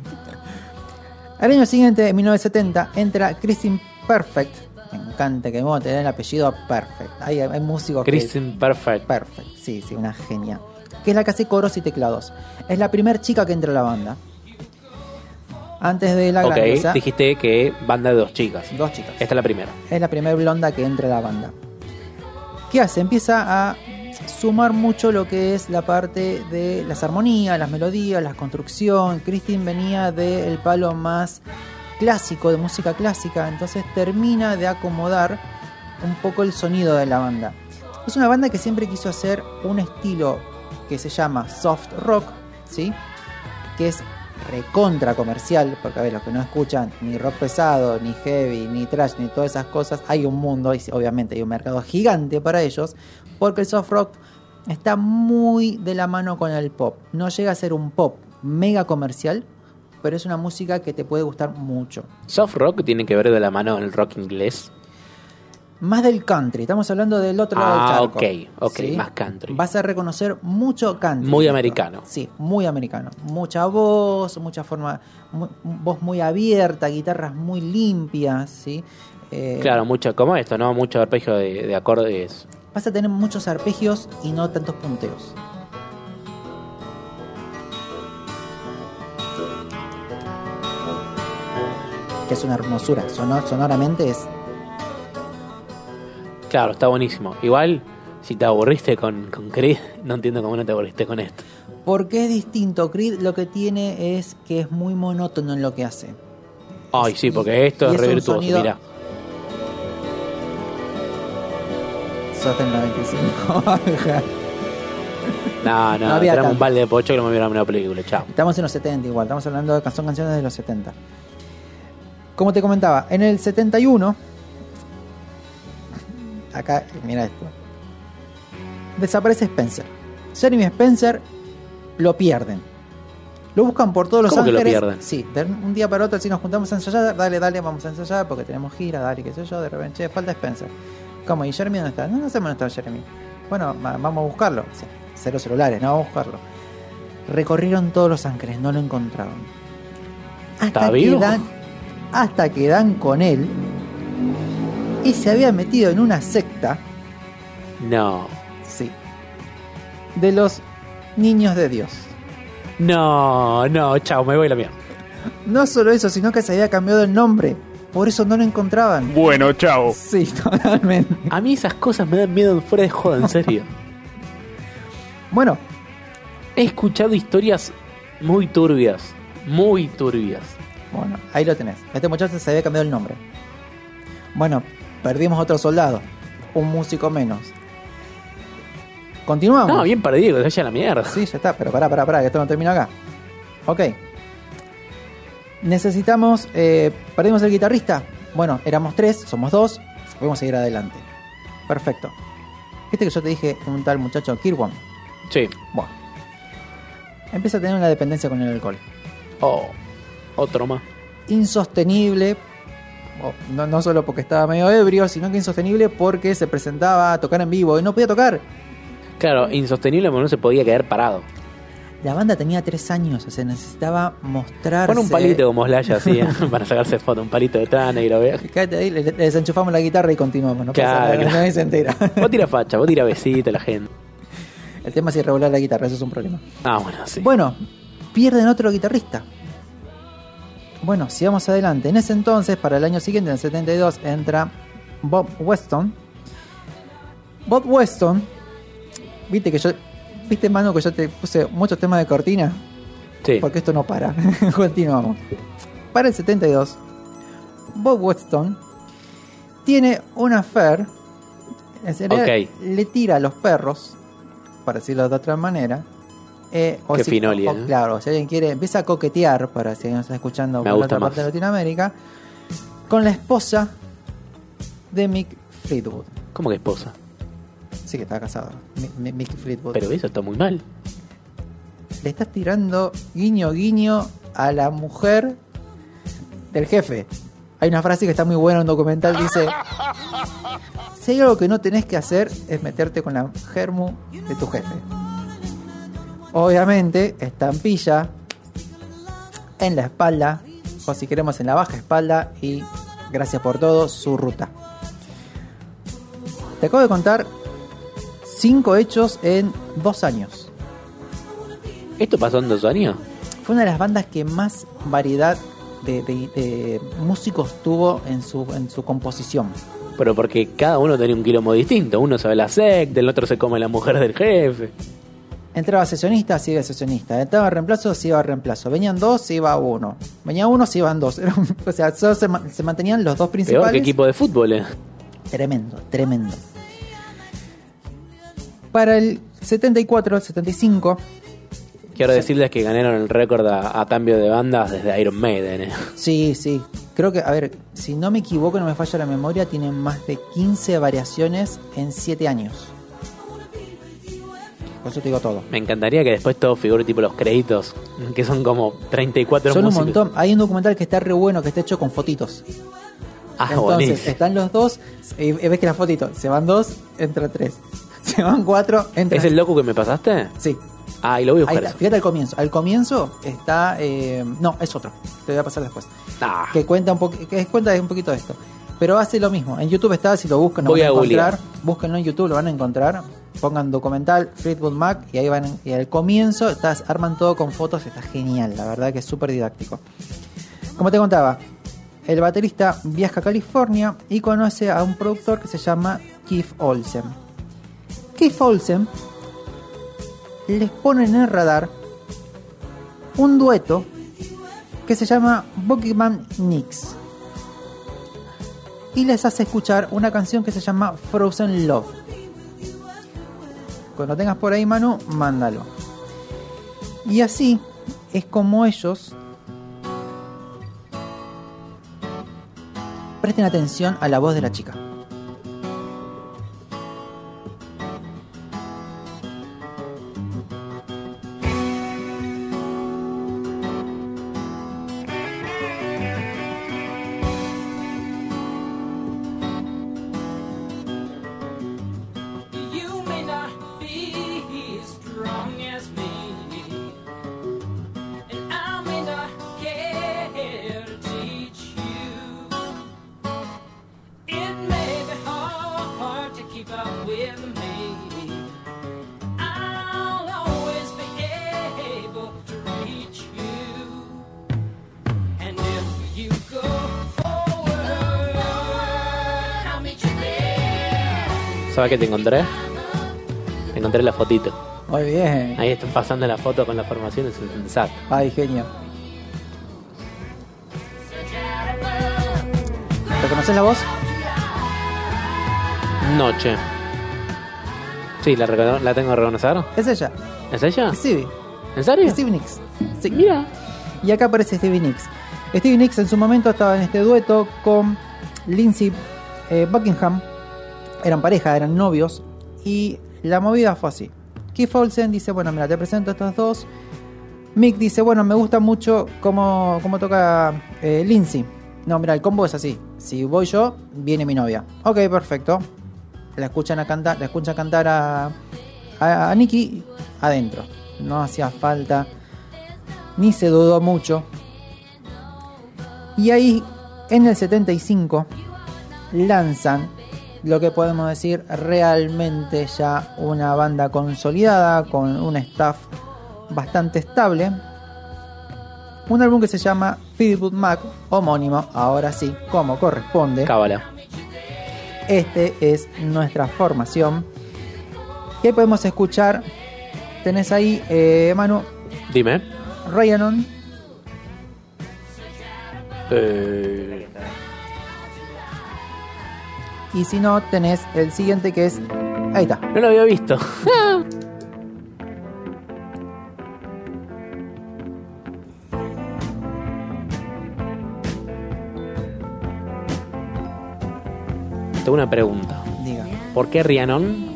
Al año siguiente, en 1970, entra Christine Perfect. Me encanta que me tener el apellido Perfect. Hay, hay músicos que... Kristen Perfect. Perfect, sí, sí, una genia. Que es la que hace coros y teclados. Es la primera chica que entra a la banda. Antes de la Ok, grandiosa, dijiste que banda de dos chicas. dos chicas. Esta es la primera. Es la primera blonda que entra a la banda. ¿Qué hace? Empieza a sumar mucho lo que es la parte de las armonías, las melodías, la construcción. Christine venía del palo más clásico, de música clásica, entonces termina de acomodar un poco el sonido de la banda. Es una banda que siempre quiso hacer un estilo que se llama soft rock, ¿sí? Que es recontra comercial, porque a ver, los que no escuchan ni rock pesado, ni heavy, ni trash, ni todas esas cosas, hay un mundo, y obviamente hay un mercado gigante para ellos, porque el soft rock está muy de la mano con el pop. No llega a ser un pop mega comercial, pero es una música que te puede gustar mucho. Soft rock tiene que ver de la mano el rock inglés. Más del country, estamos hablando del otro lado Ah, del charco. ok, ok, más country. Vas a reconocer mucho country. Muy americano. Sí, muy americano. Mucha voz, mucha forma, mu- voz muy abierta, guitarras muy limpias, ¿sí? Eh, Claro, mucho como esto, ¿no? Mucho arpegio de, de acordes. Vas a tener muchos arpegios y no tantos punteos. Que es una hermosura. Sonor- sonoramente es Claro, está buenísimo. Igual, si te aburriste con, con Creed, no entiendo cómo no te aburriste con esto. Porque es distinto. Creed lo que tiene es que es muy monótono en lo que hace. Ay, sí, porque esto y es es re un virtuoso, sonido- mira. Sos del 95. No, no, No había un balde de pocho que no me vieron una película, chao. Estamos en los 70 igual, estamos hablando de son canciones de los 70. Como te comentaba, en el 71, acá, mira esto, desaparece Spencer. Jeremy Spencer lo pierden. Lo buscan por todos los ¿Cómo que lo ángeles. pierden? Sí, de un día para otro, si nos juntamos a ensayar, dale, dale, vamos a ensayar porque tenemos gira, dale, qué sé yo, de repente, che, falta Spencer. ¿Cómo? ¿Y Jeremy dónde está? No, no sabemos dónde está Jeremy. Bueno, va- vamos a buscarlo. Cero celulares, no vamos a buscarlo. Recorrieron todos Los Ángeles, no lo encontraron. Hasta ¿Está que vivo? dan, hasta que dan con él y se había metido en una secta, No. sí, de los niños de Dios. No, no, chao, me voy a la mierda. No solo eso, sino que se había cambiado el nombre. Por eso no lo encontraban. Bueno, chao. Sí, totalmente. A mí esas cosas me dan miedo fuera de joda, en serio. Bueno, He escuchado historias muy turbias, muy turbias. bueno, ahí lo tenés. Este muchacho se había cambiado el nombre. Bueno, perdimos otro soldado. Un músico menos. Continuamos. No, bien perdido, que se vaya a la mierda. Sí, ya está, pero pará, pará, pará, que esto no termina acá. Ok. Necesitamos. Eh, perdimos el guitarrista. Bueno, éramos tres, somos dos. Podemos seguir adelante. Perfecto. Viste que yo te dije un tal muchacho Kirwan. Sí. Bueno. Empieza a tener una dependencia con el alcohol. Oh, otro más. Insostenible. No, no solo porque estaba medio ebrio, sino que insostenible porque se presentaba a tocar en vivo y no podía tocar. Claro, insostenible porque no se podía quedar parado. La banda tenía tres años, o sea, necesitaba mostrarse. Pon un palito como Slaya así, para sacarse foto, un palito de Tana y lo vea. Quédate ahí, le, le desenchufamos la guitarra y continuamos. No pasa Claro, nada, claro. nadie se entera. Vos tira facha, vos tira besito a la gente. El tema es irregular la guitarra, eso es un problema. Ah, bueno, sí. Bueno, pierden otro guitarrista. Bueno, sigamos adelante. En ese entonces, para el año siguiente, en el 72, entra Bob Weston. Bob Weston, viste que yo, viste mano que yo te puse muchos temas de cortina, sí. porque esto no para. Continuamos. Para el 72, Bob Weston tiene una affair. En realidad, Ok. Le tira a los perros, para decirlo de otra manera. eh, o Qué si- finoli, o- ¿eh? Claro, si alguien quiere, empieza a coquetear, para si alguien está escuchando por otra parte de. Latinoamérica, con la esposa de Mick Fleetwood. ¿Cómo que esposa? Sí que estaba casado, Mi- Mi- Mick Fleetwood. Pero eso está muy mal. le estás tirando guiño guiño a la mujer del jefe. Hay una frase que está muy buena en un documental, dice, si hay algo que no tenés que hacer es meterte con la germu de tu jefe. Obviamente, estampilla en la espalda, o si queremos en la baja espalda, y gracias por todo, su ruta. Te acabo de contar cinco hechos en dos años. ¿Esto pasó en dos años? Fue una de las bandas que más variedad de, de- de músicos tuvo en su, en su composición. Pero porque cada uno tenía un quilombo distinto. Uno sabe la secta, el otro se come la mujer del jefe. Entraba sesionista, se iba sesionista. Entraba reemplazo, se iba reemplazo. Venían dos, se iba uno. Venía uno, se iban dos. O sea, solo se, ma- se mantenían los dos Peor principales. que equipo de fútbol, eh. Tremendo, tremendo. Para el 74, el 75, Quiero decirles que ganaron el récord a, a cambio de bandas desde Iron Maiden. eh. sí, sí. Creo que, a ver, si no me equivoco, no me falla la memoria, tienen más de 15 variaciones en 7 años. Por eso te digo todo. Me encantaría que después todo figure tipo los créditos, que son como 34 Son un montón. Hay un documental que está re bueno, que está hecho con fotitos. Ah, Entonces, buenísimo. están los dos, y y ves que la fotito, se van dos, entra tres. Se van cuatro, entra ¿Es el loco que me pasaste? Sí, Ah, y lo voy a ahí buscar. está. eso. Fíjate al comienzo. Al comienzo está. eh, no, es otro. Te voy a pasar después. Ah, Que cuenta un poquito, que cuenta un poquito de esto. Pero hace lo mismo. En YouTube está, si lo buscan, lo Voy van a a googlear. encontrar. Búsquenlo en YouTube, lo van a encontrar. Pongan documental Fleetwood Mac y ahí van. Y al comienzo estás, arman todo con fotos. Está genial, la verdad que es súper didáctico. Como te contaba, el baterista viaja a California y conoce a un productor que se llama Keith Olsen. Keith Olsen les pone en el radar un dueto que se llama Boogeyman Nix y les hace escuchar una canción que se llama Frozen Love. Cuando tengas por ahí mano, mándalo. Y así es como ellos presten atención a la voz de la chica. ¿Sabes qué te encontré? Te encontré la fotito. Muy bien. Ahí están pasando la foto con la formación de Sensat. Ay, genio. ¿Reconoces la voz? Noche. Sí, la, recono- la tengo que reconocer. Es ella. ¿Es ella? Es Stevie. ¿En serio? Es Stevie Nicks. Sí. Mira. Y acá aparece Stevie Nicks. Stevie Nicks en su momento estaba en este dueto con Lindsay eh, Buckingham. Eran pareja, eran novios. Y la movida fue así. Keith Olsen dice, bueno, mira, te presento a estos dos. Mick dice, bueno, me gusta mucho cómo, cómo toca eh, Lindsay. No, mira, el combo es así. Si voy yo, viene mi novia. Ok, perfecto. La escuchan a cantar, la escuchan cantar a, a, a Nicky adentro. No hacía falta ni se dudó mucho. Y ahí, en el 75, lanzan lo que podemos decir realmente ya una banda consolidada, con un staff bastante estable. Un álbum que se llama Fleetwood Mac, homónimo, ahora sí, como corresponde. Cábala. Este es nuestra formación. ¿Qué podemos escuchar? Tenés ahí, eh, Manu, Dime. Ryanon, Eh, y si no, tenés el siguiente que es. Ahí está. no lo había visto. Tengo una pregunta. Diga. ¿Por qué Rhiannon?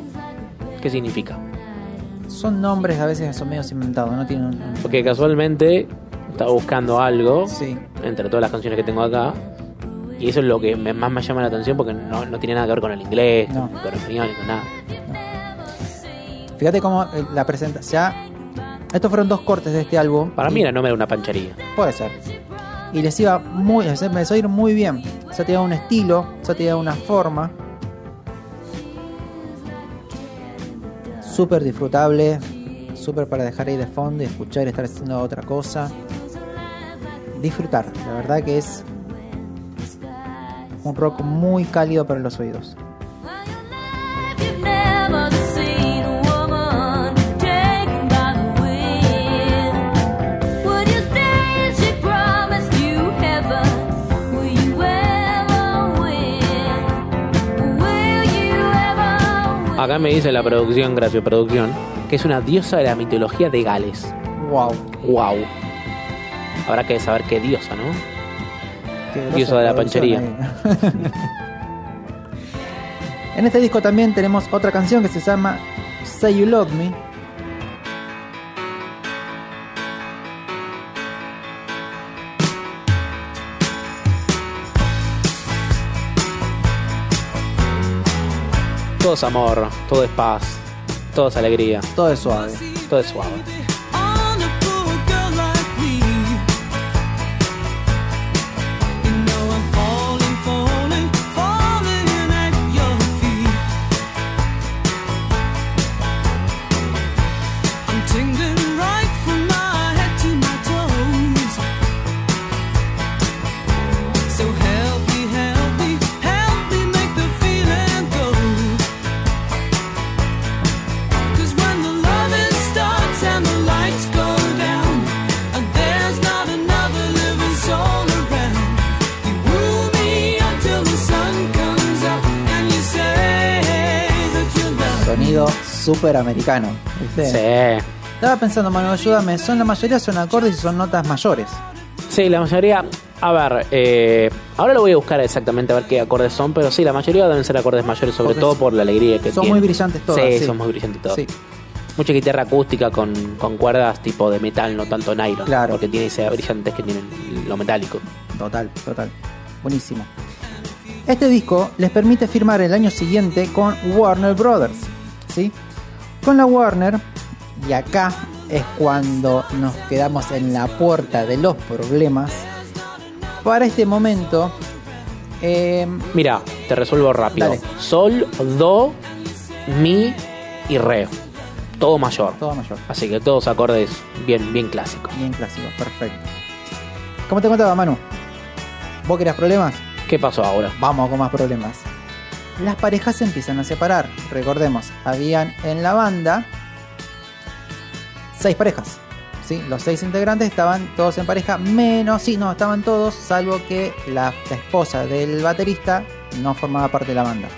¿Qué significa? Son nombres a veces son medio inventados, no tienen un- Porque casualmente estaba buscando algo Sí. entre todas las canciones que tengo acá. Y eso es lo que me- más me llama la atención porque no, no tiene nada que ver con el inglés, No. ni con el español, ni con nada. Fíjate cómo eh, la presenta. Ya. Estos fueron dos cortes de este álbum. Para mí era nombre de una panchería. Puede ser. Y les iba muy. Les empezó a ir muy bien. Ya tenía un estilo, ya tenía una forma. Súper disfrutable. Súper para dejar ahí de fondo y escuchar y estar haciendo otra cosa. Disfrutar. La verdad que es. Un rock muy cálido para los oídos. Acá me dice la producción, gracias producción, que es una diosa de la mitología de Gales. Wow. Wow. Habrá que saber qué diosa, ¿no? Grosa Diosa de la panchería. en este disco también tenemos otra canción que se llama Say You Love Me. Todo es amor, todo es paz, todo es alegría, Todo es suave. todo es suave. Súper americano. ¿viste? Sí. Estaba pensando, Manu, ayúdame. Son la mayoría son acordes y son notas mayores. Sí, la mayoría. A ver, eh, ahora lo voy a buscar exactamente a ver qué acordes son, pero sí, la mayoría deben ser acordes mayores, sobre Porque todo son- por la alegría que son tienen. muy brillantes todas, Sí, sí. son muy brillantes todas. Sí. Mucha guitarra acústica con, con cuerdas tipo de metal, no tanto nylon. Claro. Porque tiene ese brillantes que tienen lo metálico. Total, total. Buenísimo. Este disco les permite firmar el año siguiente con Warner Brothers. ¿sí? Con la Warner, y acá es cuando nos quedamos en la puerta de los problemas. Para este momento, eh, Mira, te resuelvo rápido. Dale. Sol, do, mi y re. Todo mayor. Todo mayor. Así que todos acordes bien, bien clásicos. Bien clásico, perfecto. ¿Cómo te contaba, Manu? ¿Vos querías problemas? ¿Qué pasó ahora? Vamos con más problemas. Las parejas se empiezan a separar. Recordemos, habían en la banda seis parejas. ¿sí? Los seis integrantes estaban todos en pareja, menos, sí, no, estaban todos, salvo que la, la esposa del baterista no formaba parte de la banda.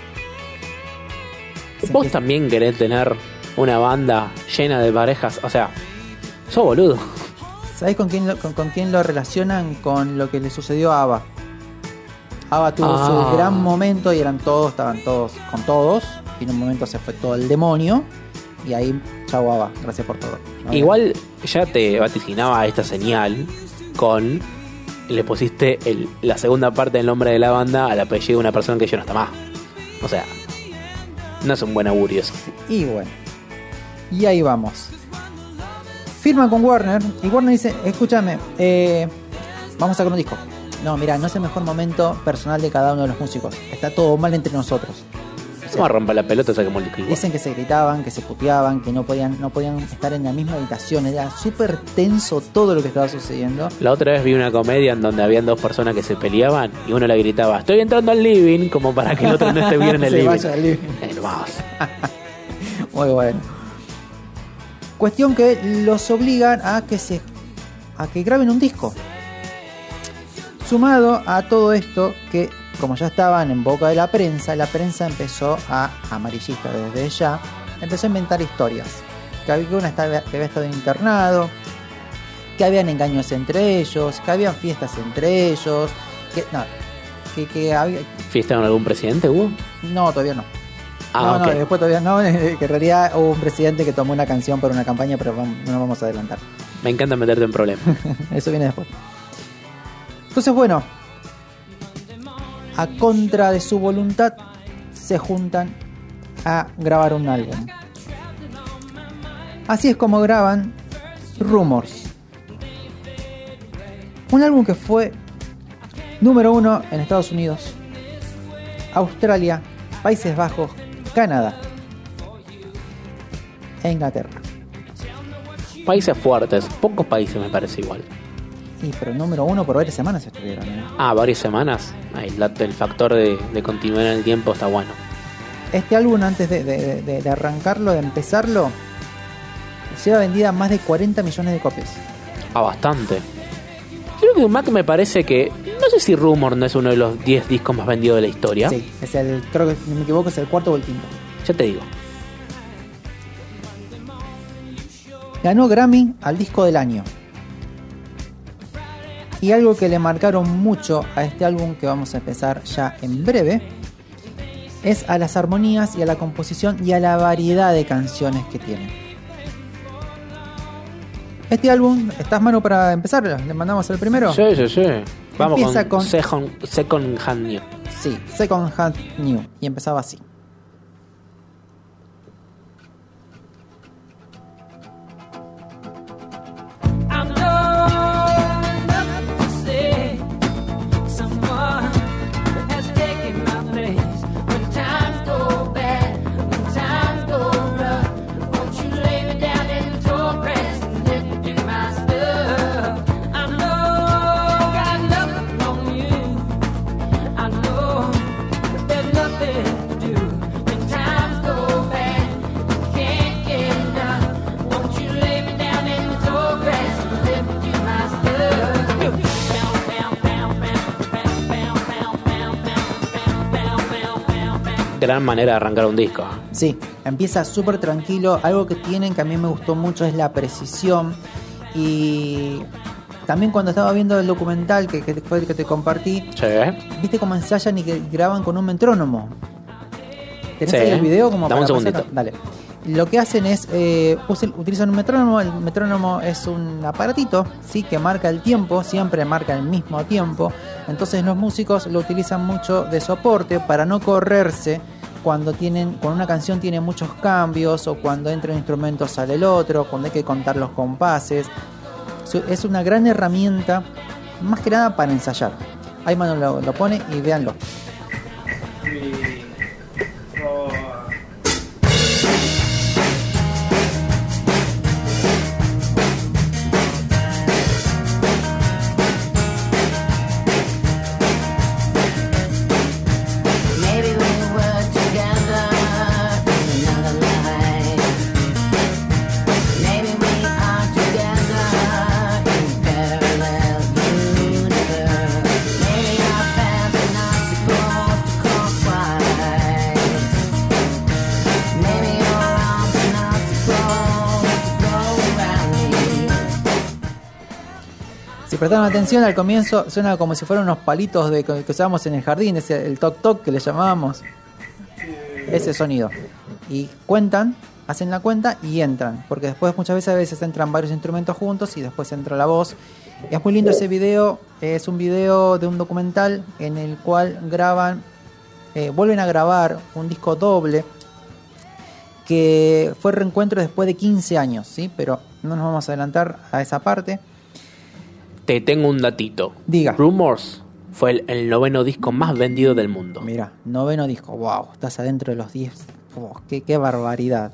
Se ¿Vos empieza- también querés tener una banda llena de parejas? O sea, sos boludo. ¿Sabés con quién, lo, con, con quién lo relacionan con lo que le sucedió a Ava? Ava tuvo Ah. su gran momento y eran todos, estaban todos con todos. Y en un momento se fue todo el demonio. Y ahí, chau Ava, gracias por todo. ¿no? Igual ya te vaticinaba esta señal con. Le pusiste el- la segunda parte del nombre de la banda al apellido de una persona que ya no está más. O sea, no es un buen augurio eso. Y bueno. Y ahí vamos. Firman con Warner. Y Warner dice, escúchame, eh, vamos a sacar un disco. No, mira, no es el mejor momento personal de cada uno de los músicos. Está todo mal entre nosotros. O sea, Vamos a romper la pelota, saquemos el. Dicen que se gritaban, que se puteaban, que no podían, no podían estar en la misma habitación. Era súper tenso todo lo que estaba sucediendo. La otra vez vi una comedia en donde habían dos personas que se peleaban y uno le gritaba, estoy entrando al living, como para que el otro no esté bien en el Se living. vaya al living. Hermoso. Muy bueno. Cuestión que los obligan a que se a que graben un disco. Sumado a todo esto que como ya estaban en boca de la prensa, la prensa empezó a amarillista desde ya, empezó a inventar historias. Que había una estaba- que había estado internado, que habían engaños entre ellos, que habían fiestas entre ellos, que no, que, que había ¿Fiesta con algún presidente hubo? no, todavía no. Ah, no, no, después todavía no, que en realidad hubo un presidente que tomó una canción para una campaña, pero no vamos a adelantar. Me encanta meterte en problemas. Eso viene después. Entonces, bueno, a contra de su voluntad, se juntan a grabar un álbum. Así es como graban Rumors. Un álbum que fue número uno en Estados Unidos, Australia, Países Bajos, Canadá e Inglaterra. Países fuertes, pocos países me parece igual. Y pero número uno por varias semanas estuvieron. ¿eh? Ah, varias semanas. Ahí, la- el factor de, de continuar en el tiempo está bueno. Este álbum, antes de, de- arrancarlo, de empezarlo, lleva vendida más de 40 millones de copias. Ah, bastante. Creo que Mac me parece que. No sé si Rumor no es uno de los 10 discos más vendidos de la historia. Sí, es el, creo que si no me equivoco, es el cuarto o el quinto. Ya te digo. Ganó Grammy al disco del año. Y algo que le marcaron mucho a este álbum que vamos a empezar ya en breve es a las armonías y a la composición y a la variedad de canciones que tiene. Este álbum, ¿estás mano para empezar? ¿Le mandamos el primero? Sí, sí, sí. Vamos Empieza con, con- Second, Second Hand New. Sí, Second Hand New. Y empezaba así. Gran manera de arrancar un disco. Sí, empieza súper tranquilo. Algo que tienen que a mí me gustó mucho es la precisión. Y también cuando estaba viendo el documental que, que fue el que te compartí, Sí. viste cómo ensayan y que graban con un metrónomo. ¿Tenés Sí. ahí el video como Dame un para segundito. pasar? Dale. Lo que hacen es eh, utilizan un metrónomo. El metrónomo es un aparatito, sí, que marca el tiempo, siempre marca el mismo tiempo. Entonces los músicos lo utilizan mucho de soporte para no correrse cuando tienen, cuando una canción tiene muchos cambios o cuando entra un instrumento sale el otro, cuando hay que contar los compases. Es una gran herramienta, más que nada para ensayar. Ahí Manu lo, lo pone y véanlo. Prestaron atención, al comienzo suena como si fueran unos palitos de, que usábamos en el jardín, ese, el toc toc que le llamábamos. Ese sonido. Y cuentan, hacen la cuenta y entran. Porque después muchas veces a veces entran varios instrumentos juntos y después entra la voz. Es muy lindo ese video. Es un video de un documental en el cual graban, eh, vuelven a grabar un disco doble que fue reencuentro después de 15 años, ¿sí? Pero no nos vamos a adelantar a esa parte. Te tengo un datito. Diga. Rumors fue el, el noveno disco más vendido del mundo. Mira, noveno disco, wow, estás adentro de los 10. Oh, qué, qué barbaridad.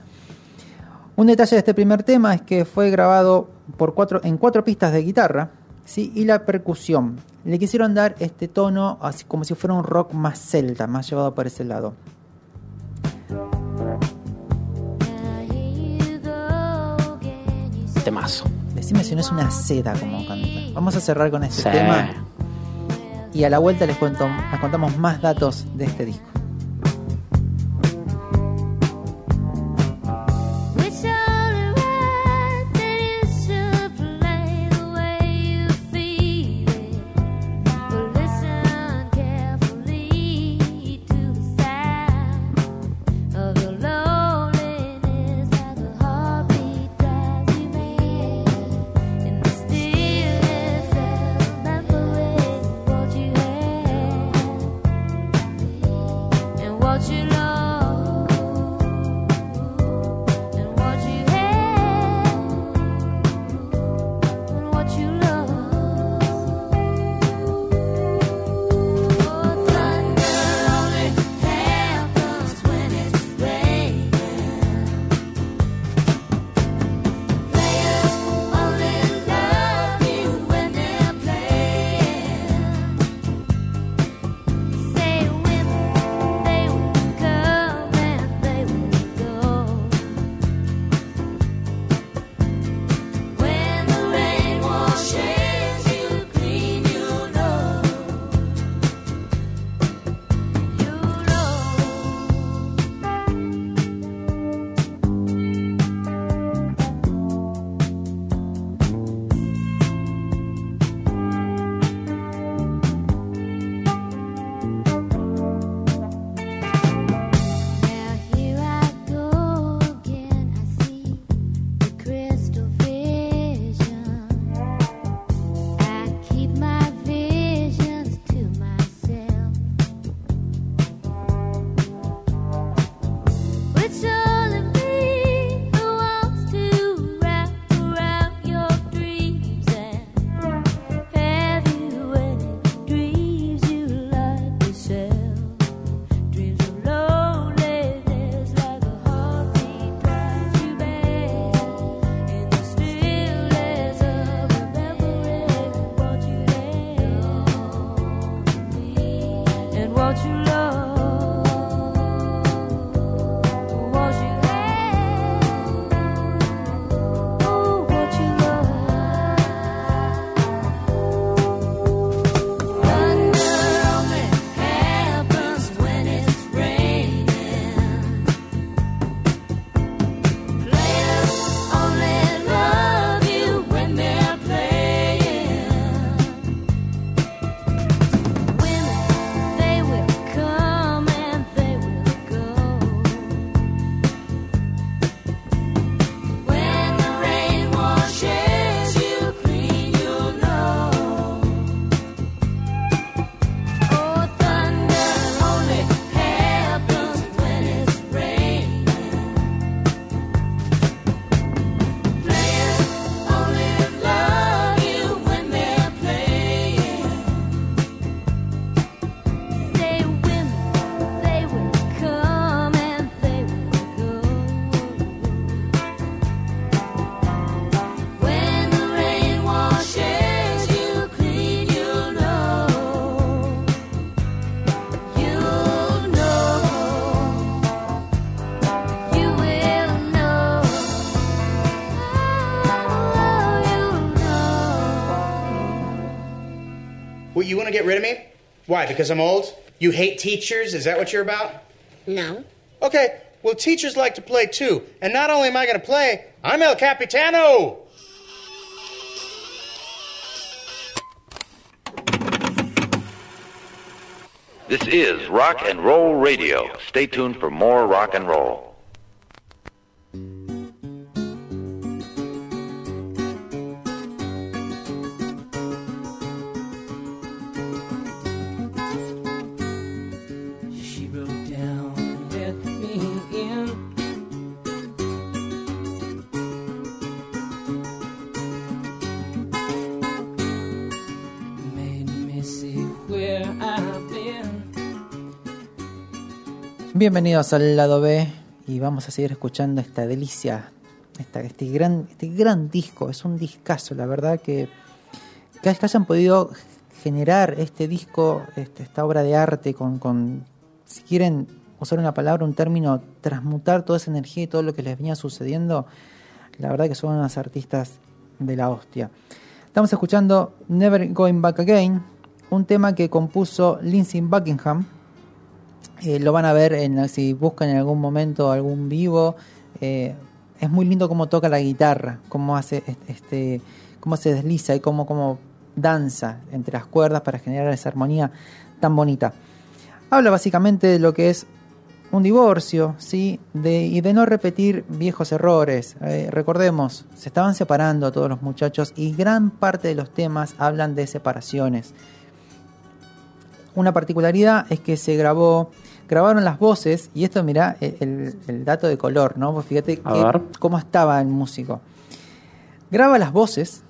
Un detalle de este primer tema es que fue grabado por cuatro, en cuatro pistas de guitarra ¿sí? y la percusión. Le quisieron dar este tono así como si fuera un rock más celta, más llevado por ese lado. Temazo. Decime si no es una seda como canta. Vamos a cerrar con este Sí. tema y a la vuelta les, cuento, les contamos más datos de este disco. you want to get rid of me? Why? Because I'm old? You hate teachers? Is that what you're about? No. Okay, well, teachers like to play too. And not only am I going to play, I'm El Capitano! This is Rock and Roll Radio. Stay tuned for more rock and roll. Bienvenidos al lado B y vamos a seguir escuchando esta delicia, esta, este, gran, este gran disco. Es un discazo, la verdad que, que hayan podido generar este disco, este- esta obra de arte con, con, si quieren usar una palabra, un término, transmutar toda esa energía y todo lo que les venía sucediendo. La verdad que son unas artistas de la hostia. Estamos escuchando Never Going Back Again, un tema que compuso Lindsey Buckingham. Eh, lo van a ver si buscan en algún momento algún vivo. eh, es muy lindo cómo toca la guitarra, cómo hace est- este, cómo se desliza y cómo, cómo danza entre las cuerdas para generar esa armonía tan bonita. Habla básicamente de lo que es un divorcio, ¿sí? De, y de no repetir viejos errores. Eh, recordemos, se estaban separando todos los muchachos y gran parte de los temas hablan de separaciones. Una particularidad es que se grabó, grabaron las voces, y esto mirá el, dato de color, ¿no? Pues fíjate que- cómo estaba el músico. Graba las voces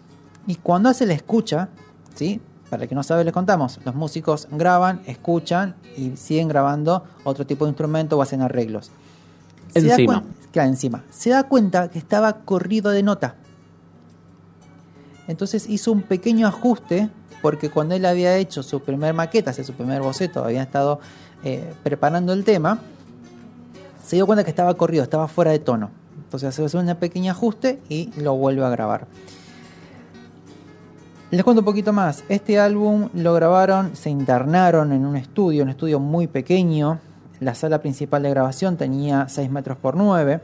y cuando hace la escucha, ¿sí? Para el que no sabe, les contamos. Los músicos graban, escuchan y siguen grabando otro tipo de instrumento o hacen arreglos. Se Encima. claro, encima. Se da cuenta que estaba corrido de nota. Entonces hizo un pequeño ajuste porque cuando él había hecho su primer maqueta, hace su primer boceto, había estado eh, preparando el tema, se dio cuenta que estaba corrido, estaba fuera de tono. Entonces hace un pequeño ajuste y lo vuelve a grabar. Les cuento un poquito más. Este álbum lo grabaron, se internaron en un estudio, un estudio muy pequeño. La sala principal de grabación tenía 6 metros por 9.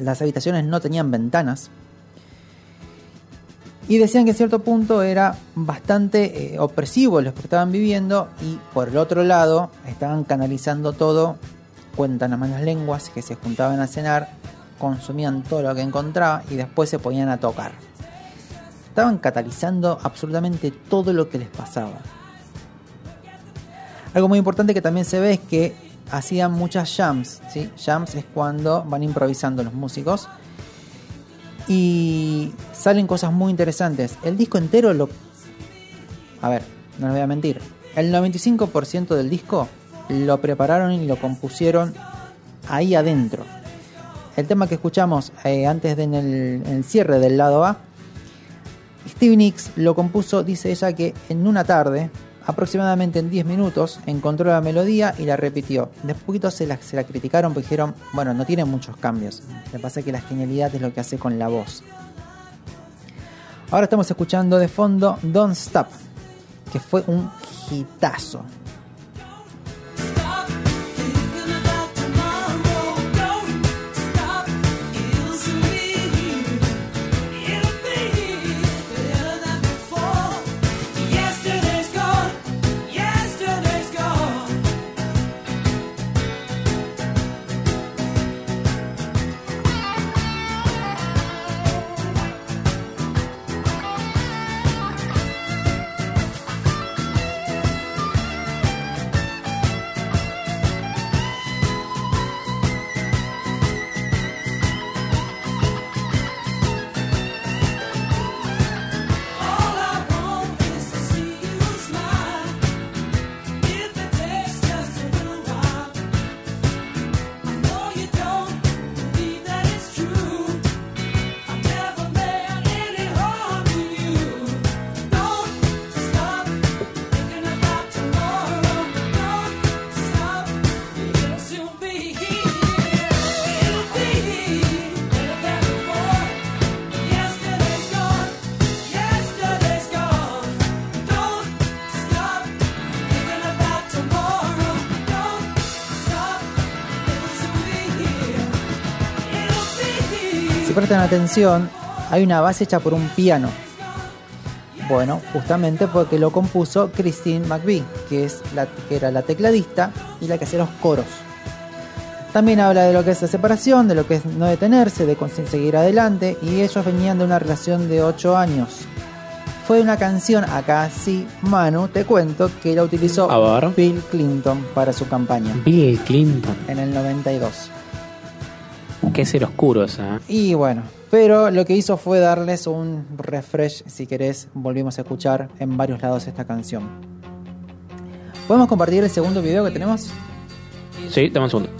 Las habitaciones no tenían ventanas. Y decían que a cierto punto era bastante eh, opresivo lo que estaban viviendo y por el otro lado estaban canalizando todo, cuentan las malas lenguas que se juntaban a cenar, consumían todo lo que encontraban y después se ponían a tocar. Estaban catalizando absolutamente todo lo que les pasaba. Algo muy importante que también se ve es que hacían muchas jams, ¿sí? Jams es cuando van improvisando los músicos y salen cosas muy interesantes. El disco entero lo... A ver, no les voy a mentir. El 95% del disco lo prepararon y lo compusieron ahí adentro. El tema que escuchamos eh, antes de en el, en el cierre del lado A, Stevie Nicks lo compuso, dice ella, que en una tarde, aproximadamente en 10 minutos, encontró la melodía y la repitió. De poquito se la, se la criticaron porque dijeron, bueno, no tiene muchos cambios. Lo que pasa es que la genialidad es lo que hace con la voz. Ahora estamos escuchando de fondo Don't Stop, que fue un hitazo. Prestan atención, hay una base hecha por un piano. Bueno, justamente porque lo compuso Christine McVie, que, es la, que era la tecladista y la que hacía los coros. También habla de lo que es la separación, de lo que es no detenerse, de conseguir seguir adelante, y ellos venían de una relación de 8 años. Fue una canción, acá sí, Manu, te cuento, que la utilizó. Bill Clinton para su campaña Bill Clinton. en el 92. Qué ser oscuro esa. ¿eh? Y bueno, pero lo que hizo fue darles un refresh, si querés, volvimos a escuchar en varios lados esta canción. ¿Podemos compartir el segundo video que tenemos? Sí, dame un segundo.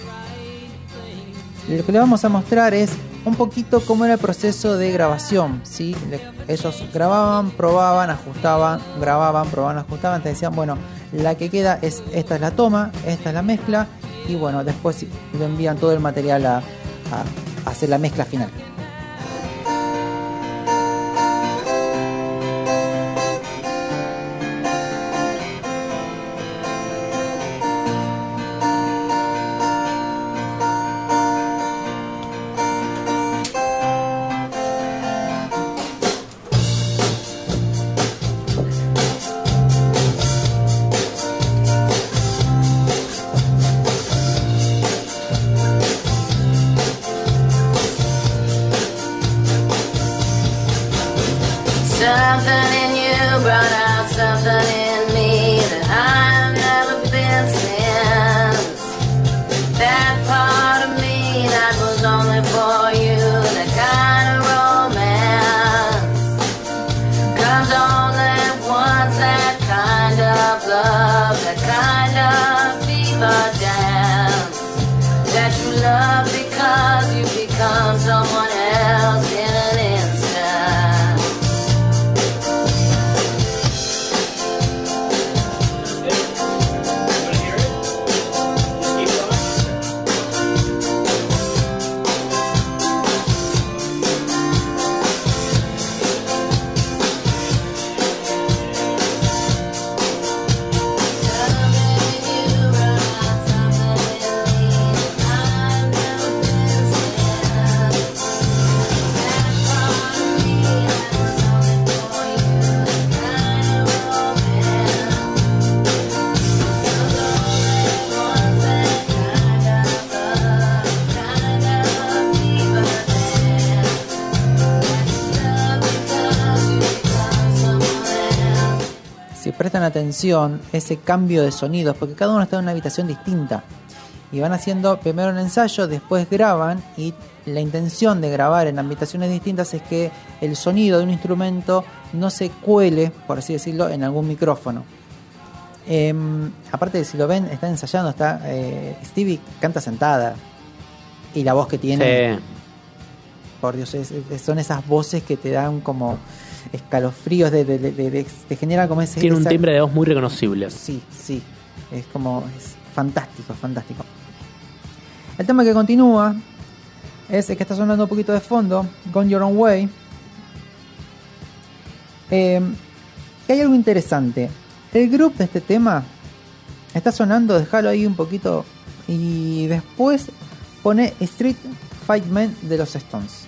Lo que le vamos a mostrar es un poquito cómo era el proceso de grabación. ¿sí? Le- Ellos grababan, probaban, ajustaban, grababan, probaban, ajustaban. Te decían, bueno, la que queda es esta es la toma, esta es la mezcla. Y bueno, después lo envían todo el material a, a hacer la mezcla final. Atención, ese cambio de sonidos, porque cada uno está en una habitación distinta. Y van haciendo primero un ensayo, después graban y la intención de grabar en habitaciones distintas es que el sonido de un instrumento no se cuele, por así decirlo, en algún micrófono. Em, aparte de si lo ven, está ensayando, está eh, Stevie canta sentada y la voz que tiene, Sí. por Dios, es- son esas voces que te dan como escalofríos, de, te generan como ese... Tiene un esa- timbre de voz muy reconocible. Sí, sí. Es como. Es fantástico, fantástico. El tema que continúa es el que está sonando un poquito de fondo: Gone Your Own Way. Eh, y hay algo interesante. El grupo de este tema está sonando, déjalo ahí un poquito. Y después pone Street Fight Man de los Stones.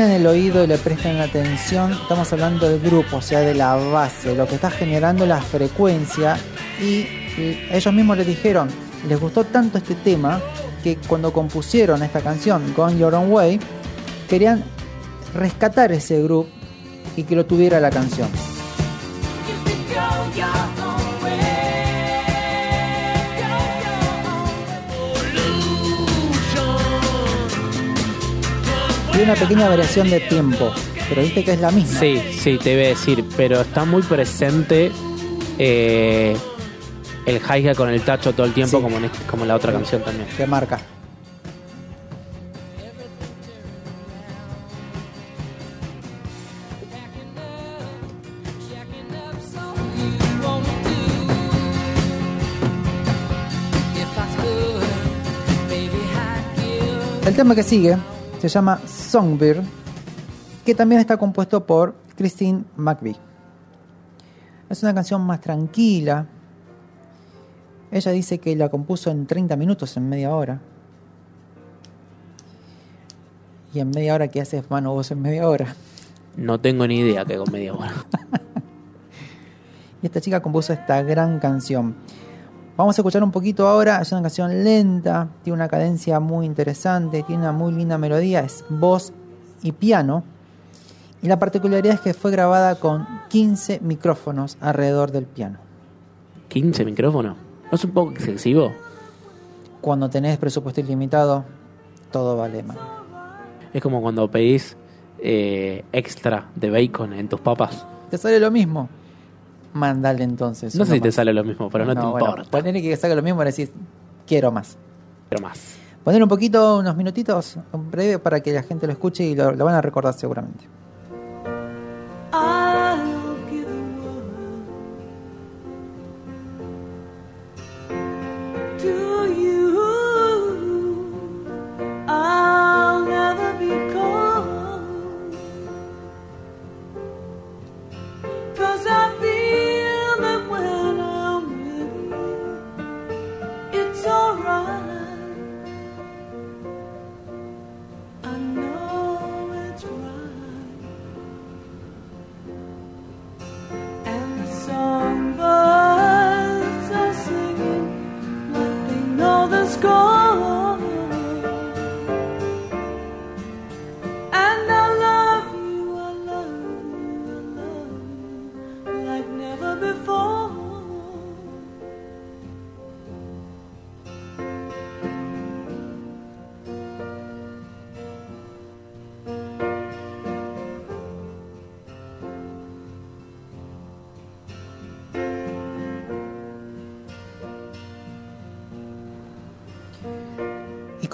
Afinan el oído y le prestan atención, estamos hablando del grupo, o sea, de la base, lo que está generando la frecuencia. Y ellos mismos les dijeron, les gustó tanto este tema que cuando compusieron esta canción, Gone Your Own Way, querían rescatar ese grupo y que lo tuviera la canción. Y una pequeña variación de tiempo. pero viste que es la misma. Sí, sí, te iba a decir, pero está muy presente eh, el hi-hat con el tacho todo el tiempo, Sí. como, en este- como en la otra canción también. Que marca. El tema que sigue se llama Songbird, que también está compuesto por Christine McVie. Es una canción más tranquila. Ella dice que la compuso en 30 minutos, en media hora. Y en media hora, ¿qué haces, mano, vos en media hora? No tengo ni idea que con media hora. Y esta chica compuso esta gran canción. Vamos a escuchar un poquito ahora. Es una canción lenta, tiene una cadencia muy interesante, tiene una muy linda melodía, es voz y piano. Y la particularidad es que fue grabada con 15 micrófonos alrededor del piano. 15 micrófonos. ¿No es un poco excesivo? Cuando tenés presupuesto ilimitado, todo vale más. Es como cuando pedís eh, extra de bacon en tus papas. ¿Te sale lo mismo? Mandale entonces. No sé si te más. sale lo mismo, pero no, te bueno, importa. ponele que salga lo mismo y decís, quiero más. Pero más. Poner un poquito, unos minutitos, un breve para que la gente lo escuche y lo, lo van a recordar seguramente.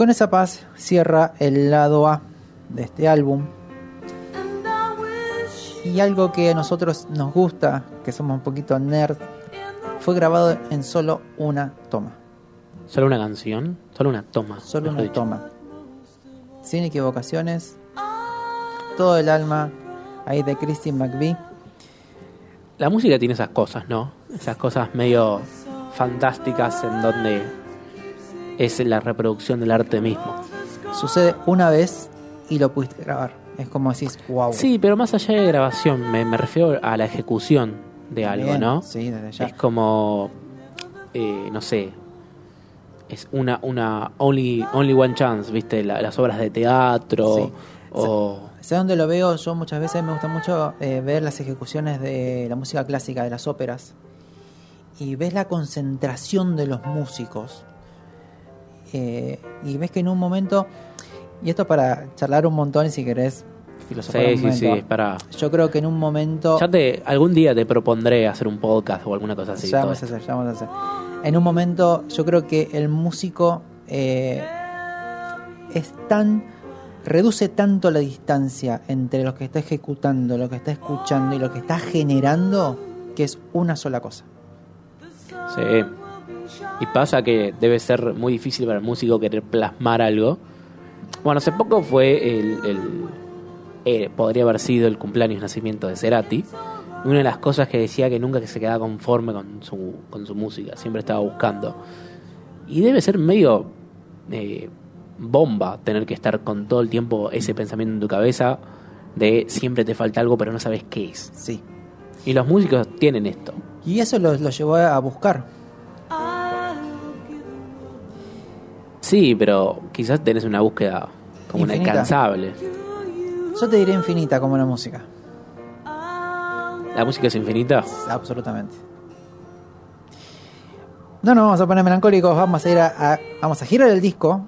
Con esa paz cierra el lado A de este álbum. Y algo que a nosotros nos gusta, que somos un poquito nerd, fue grabado en solo una toma. ¿Solo una canción? ¿Solo una toma? Solo una dicho. toma. Sin equivocaciones. Todo el alma ahí de Christine McVie. La música tiene esas cosas, ¿no? Esas cosas medio fantásticas en donde es la reproducción del arte mismo. Sucede una vez y lo pudiste grabar. Es como decís, wow. Sí, pero más allá de grabación, me, me refiero a la ejecución de algo, ¿no? Sí, desde ya. Es como, eh, no sé, es una, una only, only one chance, ¿viste? La- las obras de teatro Sí. o... Sé dónde lo veo, yo muchas veces me gusta mucho eh, ver las ejecuciones de la música clásica, de las óperas, y ves la concentración de los músicos, eh, y ves que en un momento, y esto para charlar un montón si querés filosofar Sí, un momento, sí, para... yo creo que en un momento... Ya te, algún día te propondré hacer un podcast o alguna cosa así. ya vamos a hacer, ya vamos a hacer. En un momento, yo creo que el músico eh, es tan. reduce tanto la distancia entre lo que está ejecutando, lo que está escuchando y lo que está generando, que es una sola cosa. Sí. Y pasa que debe ser muy difícil para el músico querer plasmar algo. Bueno, hace poco fue el, el- eh, podría haber sido el cumpleaños nacimiento de Cerati. Una de las cosas que decía que nunca se quedaba conforme con su, con su música, siempre estaba buscando. Y debe ser medio eh, bomba tener que estar con todo el tiempo ese pensamiento en tu cabeza de siempre te falta algo pero no sabes qué es. Sí. Y los músicos tienen esto. Y eso lo, lo llevó a buscar. Sí, pero quizás tenés una búsqueda como una Infinita. incansable. Yo te diré infinita como la música. La música es infinita. Absolutamente. No nos vamos a poner melancólicos, vamos a ir a, a- vamos a girar el disco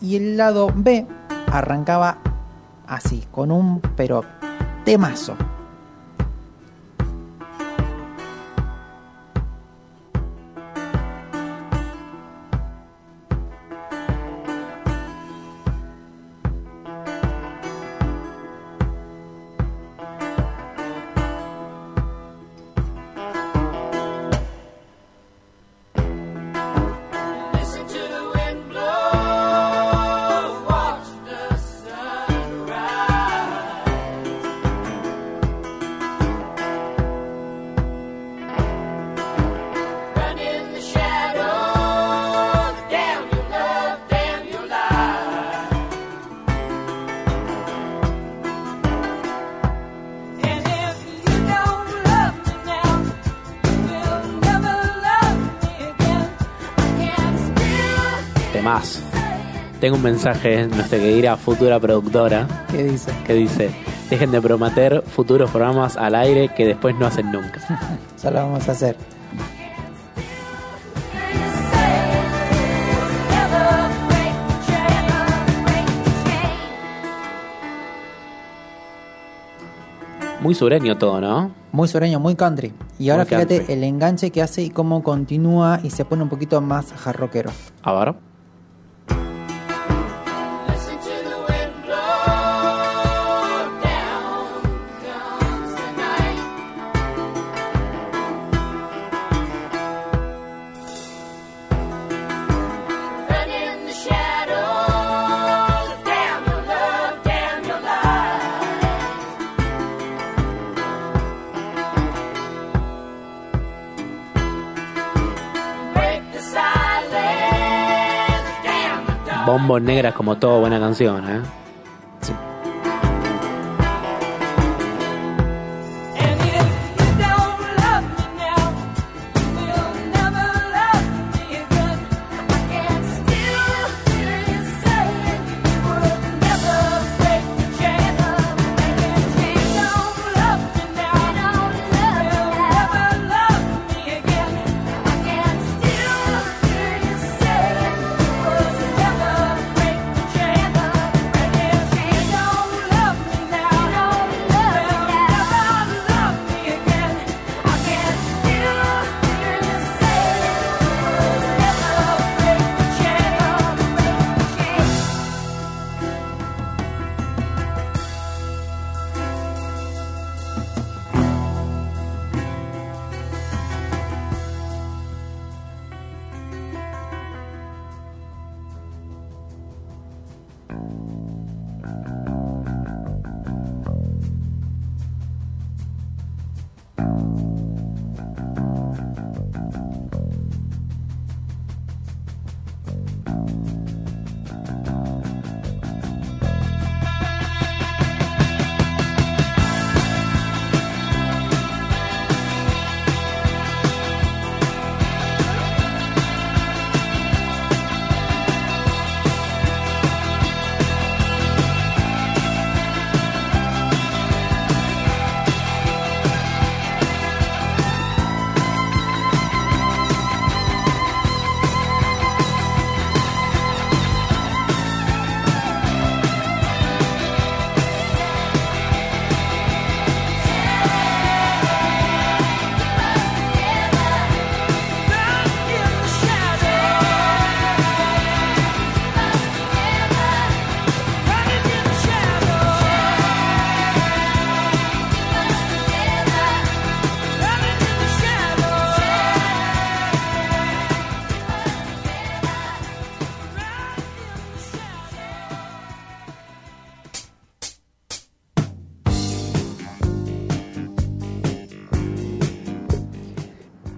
y el lado B arrancaba así, con un pero Temazo. Tengo un mensaje, nuestra querida futura productora, ¿Qué dice? que dice: Dejen de prometer futuros programas al aire que después no hacen nunca. Ya lo vamos a hacer. Muy sureño todo, ¿no? Muy sureño, muy country. Y ahora Muy fíjate country. el enganche que hace y cómo continúa y se pone un poquito más jarroquero. A ver. Negras como toda buena canción, ¿eh?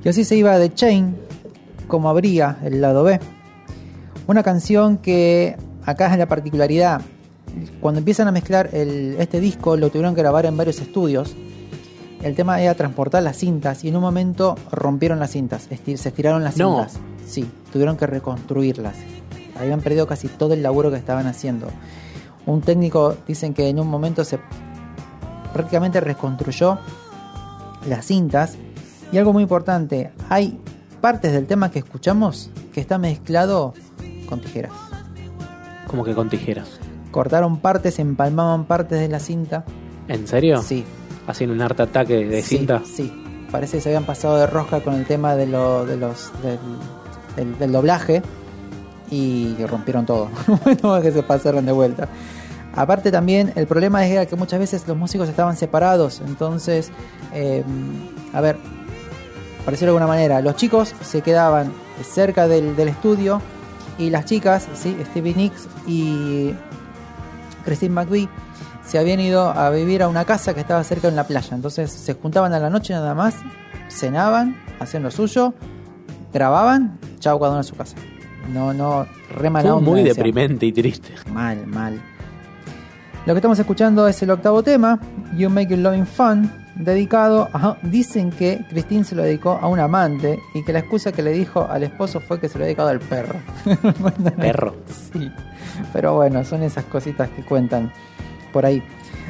Y así se iba de Chain, como abría el lado B. Una canción que acá es la particularidad. Cuando empiezan a mezclar el- este disco lo tuvieron que grabar en varios estudios. El tema era transportar las cintas y en un momento rompieron las cintas, se estiraron las No. cintas. Sí, tuvieron que reconstruirlas. Habían perdido casi todo el laburo que estaban haciendo. Un técnico dicen que en un momento se prácticamente reconstruyó las cintas. Y algo muy importante, hay partes del tema que escuchamos que está mezclado con tijeras. Como que con tijeras. Cortaron partes, empalmaban partes de la cinta ¿En serio? Sí. Haciendo un art ataque de Sí, cinta. Sí, parece que se habían pasado de rosca con el tema de, lo, de los del, del- del doblaje y rompieron todo. bueno, que se pasaron de vuelta. Aparte también el problema era que muchas veces los músicos estaban separados, entonces, eh, a ver, por decirlo de alguna manera, los chicos se quedaban cerca del, del estudio y las chicas, ¿sí? Stevie Nicks y Christine McVie se habían ido a vivir a una casa que estaba cerca de una playa. Entonces se juntaban a la noche nada más, cenaban, hacían lo suyo, grababan, chao cada uno a su casa. No, no, re mala Fue onda, muy deprimente y triste. Mal, mal. Lo que estamos escuchando es el octavo tema, You Make It Loving Fun, dedicado a... Dicen que Christine se lo dedicó a un amante y que la excusa que le dijo al esposo fue que se lo había dedicado al perro. Perro. Sí, pero bueno, son esas cositas que cuentan por ahí.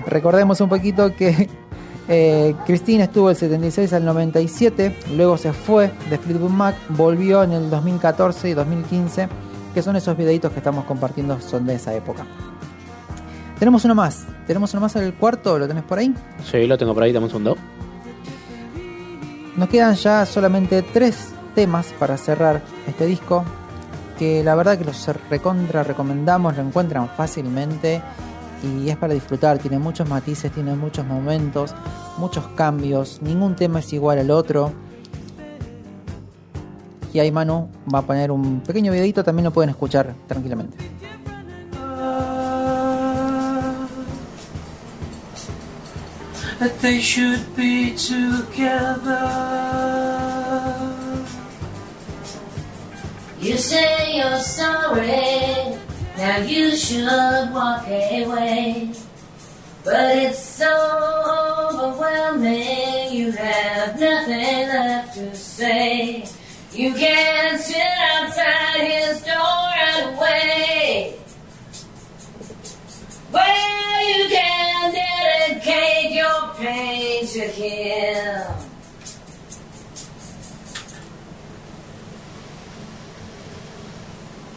Recordemos un poquito que eh, Christine estuvo del 76 al 97, luego se fue de Fleetwood Mac, volvió en el 2014 y 2015, que son esos videitos que estamos compartiendo, son de esa época. Tenemos uno más, tenemos uno más en el cuarto, ¿lo tenés por ahí? Sí, lo tengo por ahí, dame un segundo. Nos quedan ya solamente tres temas para cerrar este disco. Que la verdad que los recontra recomendamos, lo encuentran fácilmente y es para disfrutar. Tiene muchos matices, tiene muchos momentos, muchos cambios. Ningún tema es igual al otro. Y ahí Manu va a poner un pequeño videito, también lo pueden escuchar tranquilamente. That they should be together. You say you're sorry, now you should walk away. But it's so overwhelming, you have nothing left to say. You can't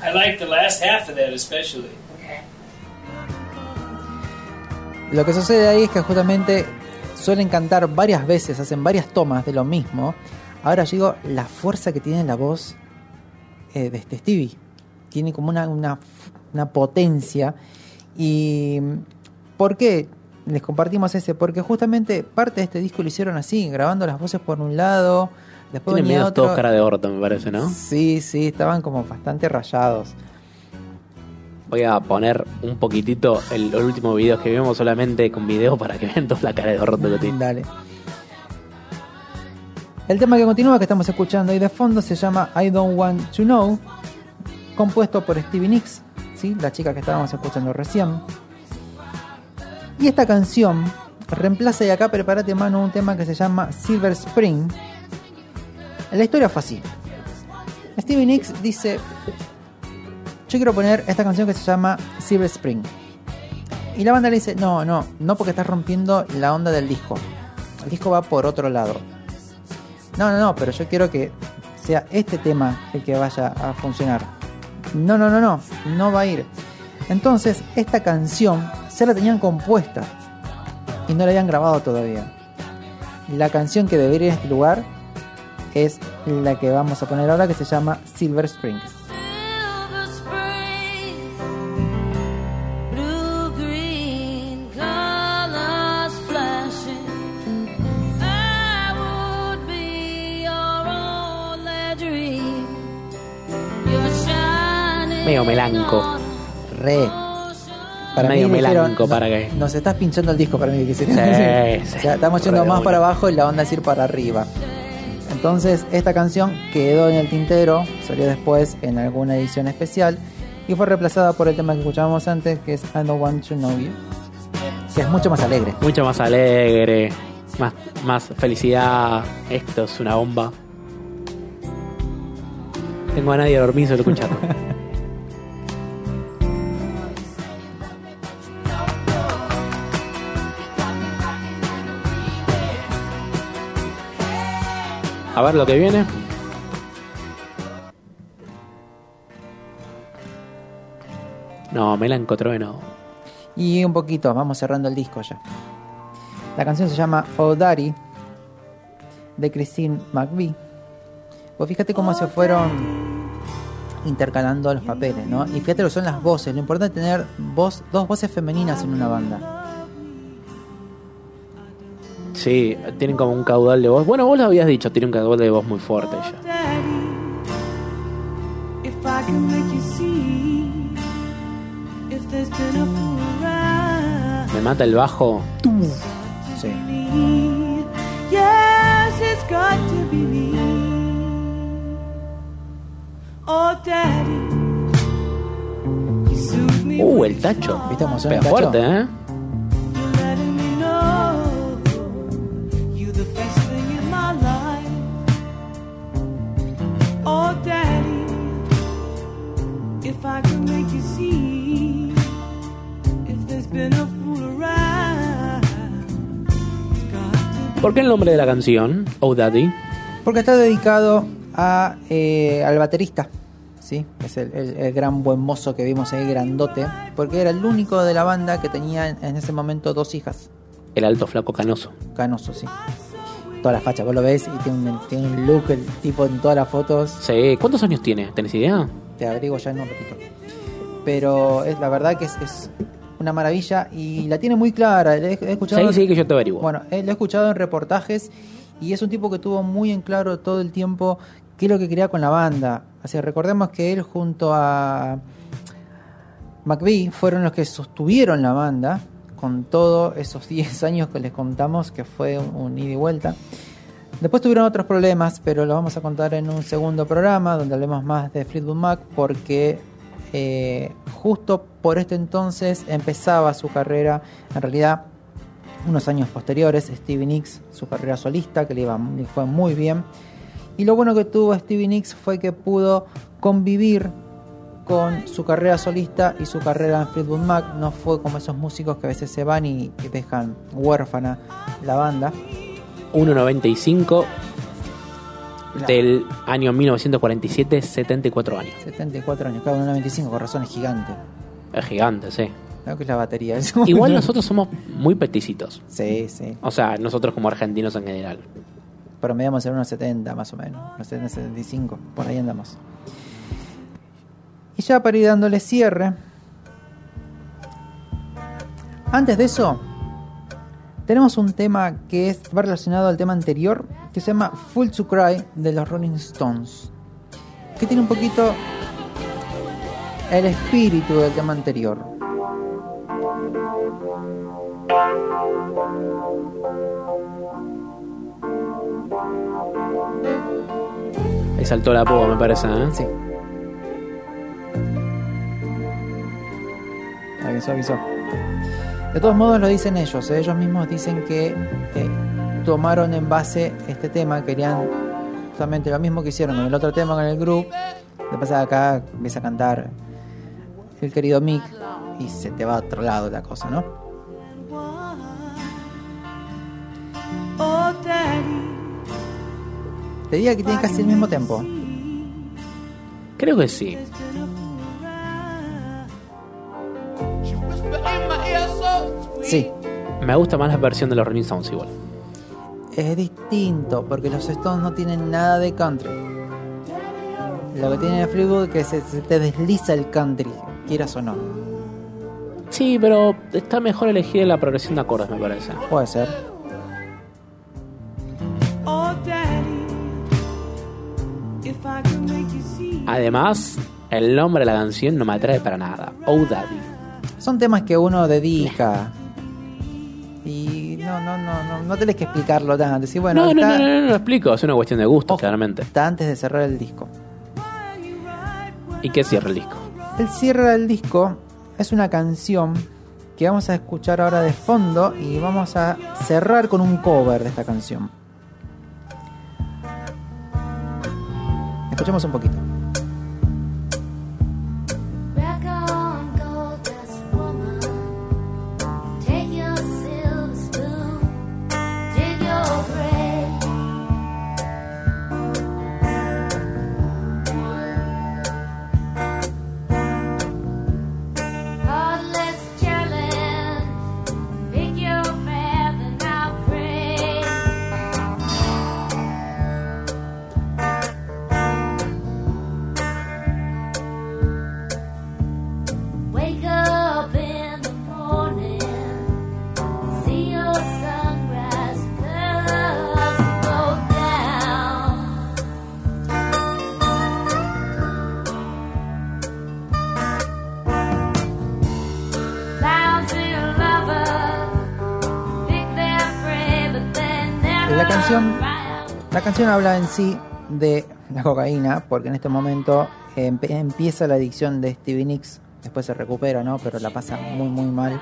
I like the last half of that especially. Lo que sucede ahí es que justamente suelen cantar varias veces, hacen varias tomas de lo mismo. Ahora digo la fuerza que tiene la voz eh, de este Stevie. Tiene como una, una, una potencia. ¿Y por qué les compartimos ese? Porque justamente parte de este disco lo hicieron así, grabando las voces por un lado, después Tienen medio otro. todos cara de orto, me parece, ¿no? Sí, sí, estaban como bastante rayados. Voy a poner un poquitito el, el último video que vimos solamente con video para que vean toda la cara de orto que tiene. Dale. El tema que continúa que estamos escuchando ahí de fondo se llama I Don't Want to Know, compuesto por Stevie Nicks, ¿sí? la chica que estábamos escuchando recién. Y esta canción reemplaza, y acá prepárate mano, un tema que se llama Silver Spring. La historia fue así. Stevie Nicks dice, yo quiero poner esta canción que se llama Silver Spring. Y la banda le dice, no, no, no porque estás rompiendo la onda del disco. El disco va por otro lado. No, no, no, pero yo quiero que sea este tema el que vaya a funcionar. No, no, no, no, no va a ir. Entonces, esta canción se la tenían compuesta y no la habían grabado todavía. La canción que debería ir a este lugar es la que vamos a poner ahora que se llama Silver Springs. Medio melanco. Re. Para Medio mí dijeron, melanco, para "No- que- Nos estás pinchando el disco para mí que Sí. O sea, estamos yendo más para abajo y la onda es ir para arriba. Entonces, esta canción quedó en el tintero, salió después en alguna edición especial y fue reemplazada por el tema que escuchábamos antes, que es I Don't Want to Know You, que es mucho más alegre. Mucho más alegre, más, más felicidad. Esto es una bomba. Tengo a nadie a dormir solo escuchando. A ver lo que viene. No, Melanco Trueno. Y un poquito, vamos cerrando el disco ya. La canción se llama Oh Daddy de Christine McVie. Pues fíjate cómo se fueron intercalando los papeles, ¿no? Y fíjate lo son las voces. Lo importante es tener voz, dos voces femeninas en una banda. Sí, tienen como un caudal de voz. Bueno, vos lo habías dicho, tiene un caudal de voz muy fuerte ella. Daddy, if I can make you see, if there's been a fool around Me mata el bajo. Sí. me, yes, it's got to be me. Oh, Daddy, you soothe me Uh, el tacho. ¿Viste cómo suena el tacho? fuerte, ¿eh? ¿Por qué el nombre de la canción? Oh Daddy. Porque está dedicado a, eh, al baterista. ¿sí? Es el, el- el gran buen mozo que vimos ahí, grandote. Porque era el único de la banda que tenía en, ese momento dos hijas. El alto flaco canoso. Canoso, sí. Toda la facha, vos lo ves y tiene un, tiene un look el tipo en todas las fotos. Sí, ¿cuántos años tiene? ¿Tenés idea? Te averiguo ya en un ratito. Pero es la verdad que es, es una maravilla y la tiene muy clara. He, he escuchado, Sí, sí, que yo te averiguo. Bueno, eh, lo he escuchado en reportajes y es un tipo que tuvo muy en claro todo el tiempo qué es lo que quería con la banda. O sea, recordemos que él junto a McVie fueron los que sostuvieron la banda con todos esos 10 años que les contamos que fue un, un ida y vuelta. Después tuvieron otros problemas, pero los vamos a contar en un segundo programa donde hablemos más de Fleetwood Mac porque eh, justo por este entonces empezaba su carrera, en realidad unos años posteriores, Stevie Nicks, su carrera solista, que le, iba, le fue muy bien. Y lo bueno que tuvo Stevie Nicks fue que pudo convivir con su carrera solista y su carrera en Fleetwood Mac. No fue como esos músicos que a veces se van y, dejan huérfana la banda. 1.95 del año 1947, 74 años. 74 años, cada uno 95, con razón es gigante. Es gigante, sí. Creo que es la batería. Igual nosotros somos muy peticitos. Sí, sí. O sea, nosotros como argentinos en general. Promediamos en unos 70 más o menos. Unos 70, 75, por ahí andamos. Y ya para ir dándole cierre. Antes de eso, tenemos un tema que es, va relacionado al tema anterior, que se llama Full to Cry de los Rolling Stones. Que tiene un poquito el espíritu del tema anterior. Ahí saltó la púa, me parece, ¿eh? Sí. Avisó, avisó. De todos modos lo dicen ellos, ¿eh? ellos mismos dicen que tomaron en base este tema, querían justamente lo mismo que hicieron con el otro tema con el grupo. De pasada acá empieza a cantar el querido Mick y se te va a otro lado la cosa, ¿no? Te diría que tiene casi el mismo tempo. Creo que sí. Sí, Me gusta más la versión de los Rolling Stones igual. es distinto porque los Stones no tienen nada de country. Lo que tiene Fleetwood es que se, se te desliza el country, quieras o no. Sí, pero está mejor elegir la progresión de acordes, me parece. Puede ser. oh. Además, el nombre de la canción no me atrae para nada. Oh Daddy. Son temas que uno dedica. Y no, no, no, no, no tenés que explicarlo tanto. Decir, bueno, no, no, está, no, no, no, lo explico. Es una cuestión de gusto, Ojo. claramente. está antes de cerrar el disco. ¿Y qué cierra el disco? El cierre del disco es una canción que vamos a escuchar ahora de fondo y vamos a cerrar con un cover de esta canción. Escuchemos un poquito. Habla en sí de la cocaína, porque en este momento empieza la adicción de Stevie Nicks, después se recupera, ¿no? Pero la pasa muy muy mal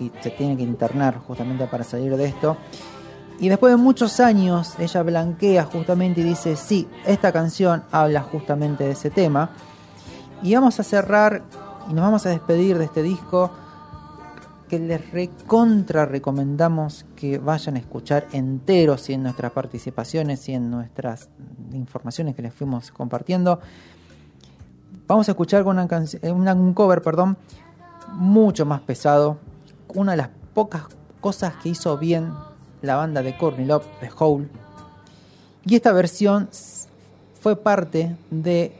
y se tiene que internar justamente para salir de esto. Y después de muchos años, ella blanquea justamente y dice, sí, esta canción habla justamente de ese tema. Y vamos a cerrar y nos vamos a despedir de este disco les recontra recomendamos que vayan a escuchar enteros y en nuestras participaciones y en nuestras informaciones que les fuimos compartiendo. Vamos a escuchar eh, una- un cover, perdón, mucho más pesado. Una de las pocas cosas que hizo bien la banda de Courtney Love, The Hole. Y esta versión fue parte de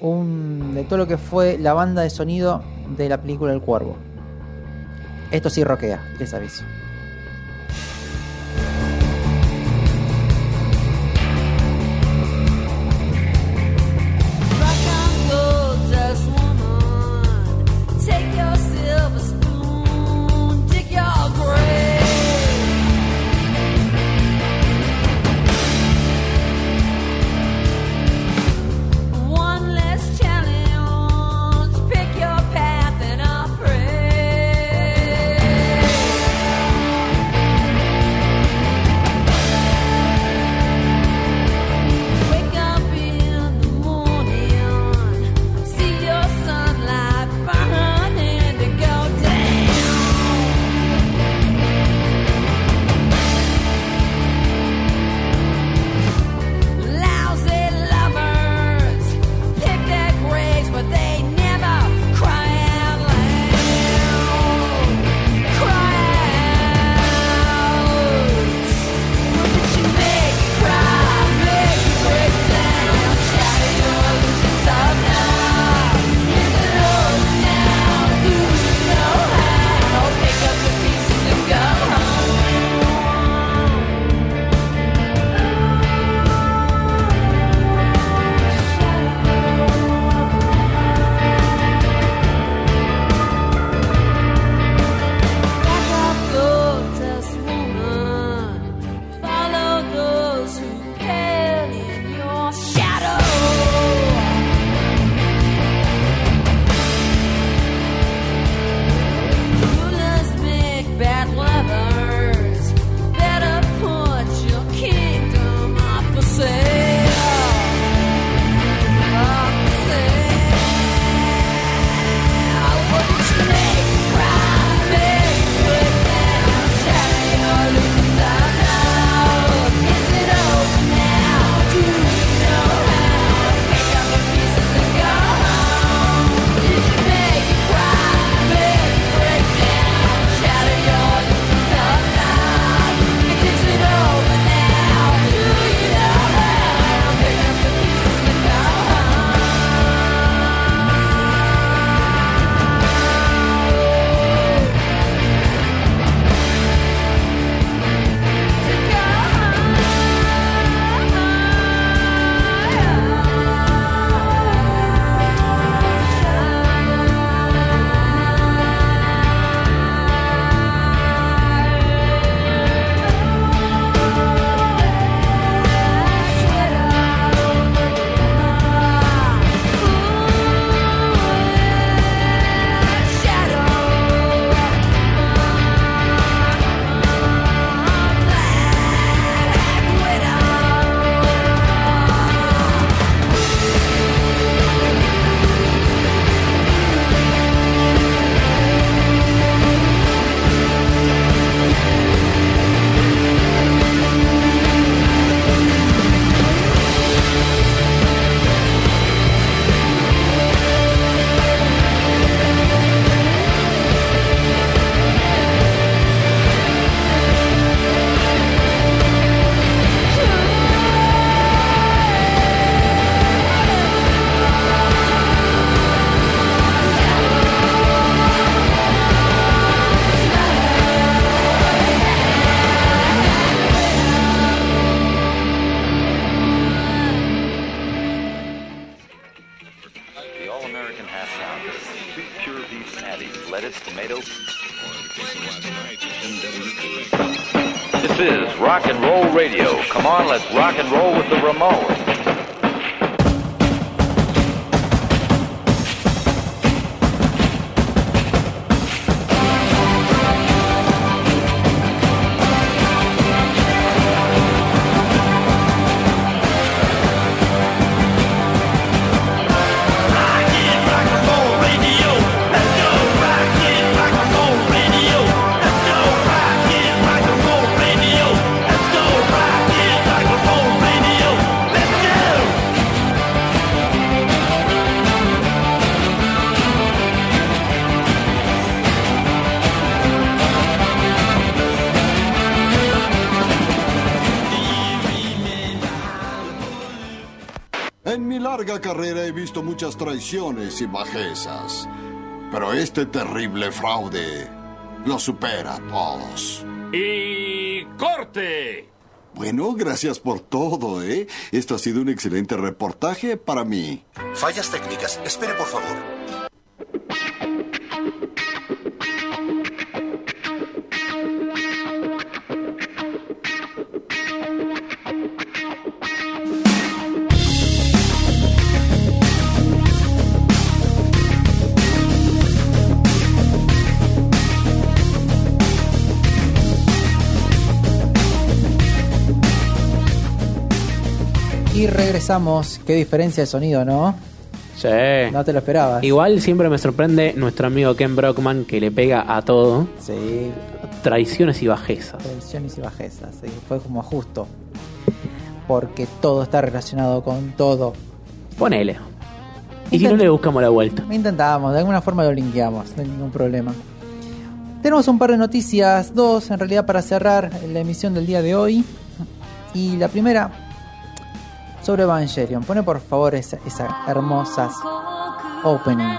todo lo que fue la banda de sonido de la película El Cuervo. Esto sí roquea, les aviso. Come on, let's rock and roll with the Ramones. Muchas traiciones y bajezas, pero este terrible fraude lo supera a todos. Y corte. Bueno, gracias por todo, ¿eh? Esto ha sido un excelente reportaje para mí. Fallas técnicas. Espere, por favor. Y regresamos. Qué diferencia de sonido, ¿no? Sí. No te lo esperabas. Igual siempre me sorprende nuestro amigo Ken Brockman que le pega a todo. Sí. Traiciones y bajezas. Tensiones y bajezas. sí, Fue como justo. Porque todo está relacionado con todo. Ponele. Y si no le buscamos la vuelta. Intentábamos, de alguna forma lo linkeamos, no hay ningún problema. Tenemos un par de noticias, dos en realidad para cerrar la emisión del día de hoy. Y la primera sobre Evangelion. Pone por favor esas esa hermosas opening.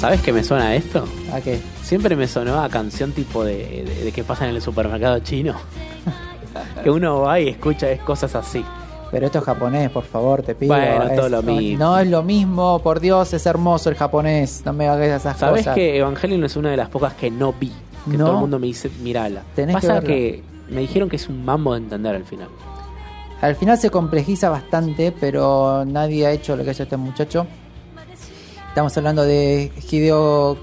¿Sabes qué me suena esto? ¿A? Siempre me sonó a canción tipo de, de, que pasa en el supermercado chino. que uno va y escucha es cosas así. Pero esto es japonés, por favor, te pido. Bueno, todo lo no- mismo. No es lo mismo, por Dios, es hermoso el japonés. No me hagas esas ¿Sabes cosas. que Evangelion es una de las pocas que no vi? Que No. todo el mundo me dice, mirala. Tenés que Pasa verla. que, me dijeron que es un mambo de entender al final. Al final se complejiza bastante, pero nadie ha hecho lo que ha hecho este muchacho. Estamos hablando de Hideo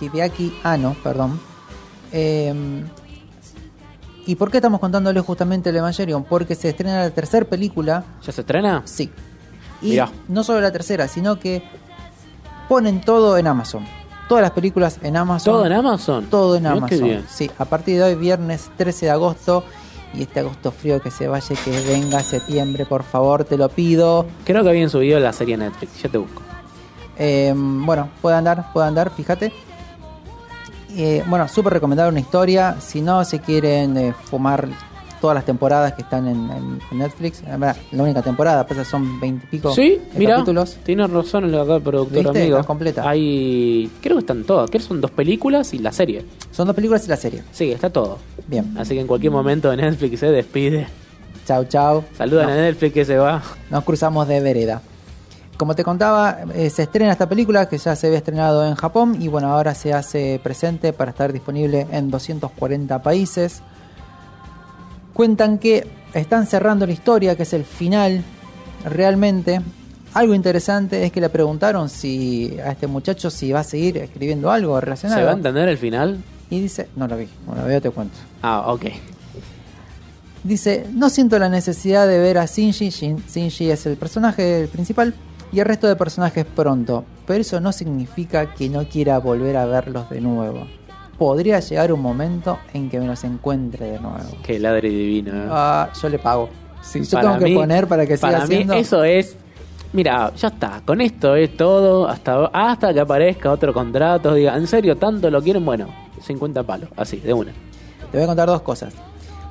Hideaki Anno, perdón. Eh, ¿Y por qué estamos contándole justamente el Evangelion? Porque se estrena la tercera película. ¿Ya se estrena? Sí. Y Mirá. no solo la tercera, sino que ponen todo en Amazon. Todas las películas en Amazon. ¿Todo en Amazon? Todo en Mirá qué Amazon. bien. Sí, a partir de hoy, viernes 13 de agosto. Y este agosto frío que se vaya, que venga septiembre, por favor, te lo pido. Creo que habían subido la serie Netflix, ya te busco. Eh, bueno, puede andar, puede andar, fíjate. Eh, bueno, súper recomendable una historia. Si no se quieren eh, fumar todas las temporadas que están en, en- en Netflix, la verdad, la única temporada, pues son 20 y pico Sí, mira, capítulos. tiene razón el acá el productor ¿Viste? amigo. Completa. Hay, creo que están todas, creo que son dos películas y la serie. Son dos películas y la serie. Sí, está todo. Bien. Así que en cualquier momento de Netflix se despide. Chau, chau. Saludan No. a Netflix que se va. Nos cruzamos de vereda. Como te contaba, eh, se estrena esta película que ya se había estrenado en Japón y bueno, ahora se hace presente para estar disponible en 240 países. Cuentan que están cerrando la historia, que es el final realmente. Algo interesante es que le preguntaron si a este muchacho si va a seguir escribiendo algo relacionado. ¿Se va a entender el final? Y dice, no lo vi, bueno, veo te cuento. Ah, ok. Dice, no siento la necesidad de ver a Shinji, Shin- Shinji es el personaje principal, y el resto de personajes pronto, pero eso no significa que no quiera volver a verlos de nuevo. Podría llegar un momento en que me los encuentre de nuevo. Qué ladre divino. ¿eh? Ah, yo le pago. Si yo Para tengo que mí- poner para que siga Para mí haciendo... eso es... Mira, ya está. Con esto es todo. Hasta, hasta que aparezca otro contrato. Diga, ¿en serio tanto lo quieren? Bueno, 50 palos. Así, de una. Te voy a contar dos cosas.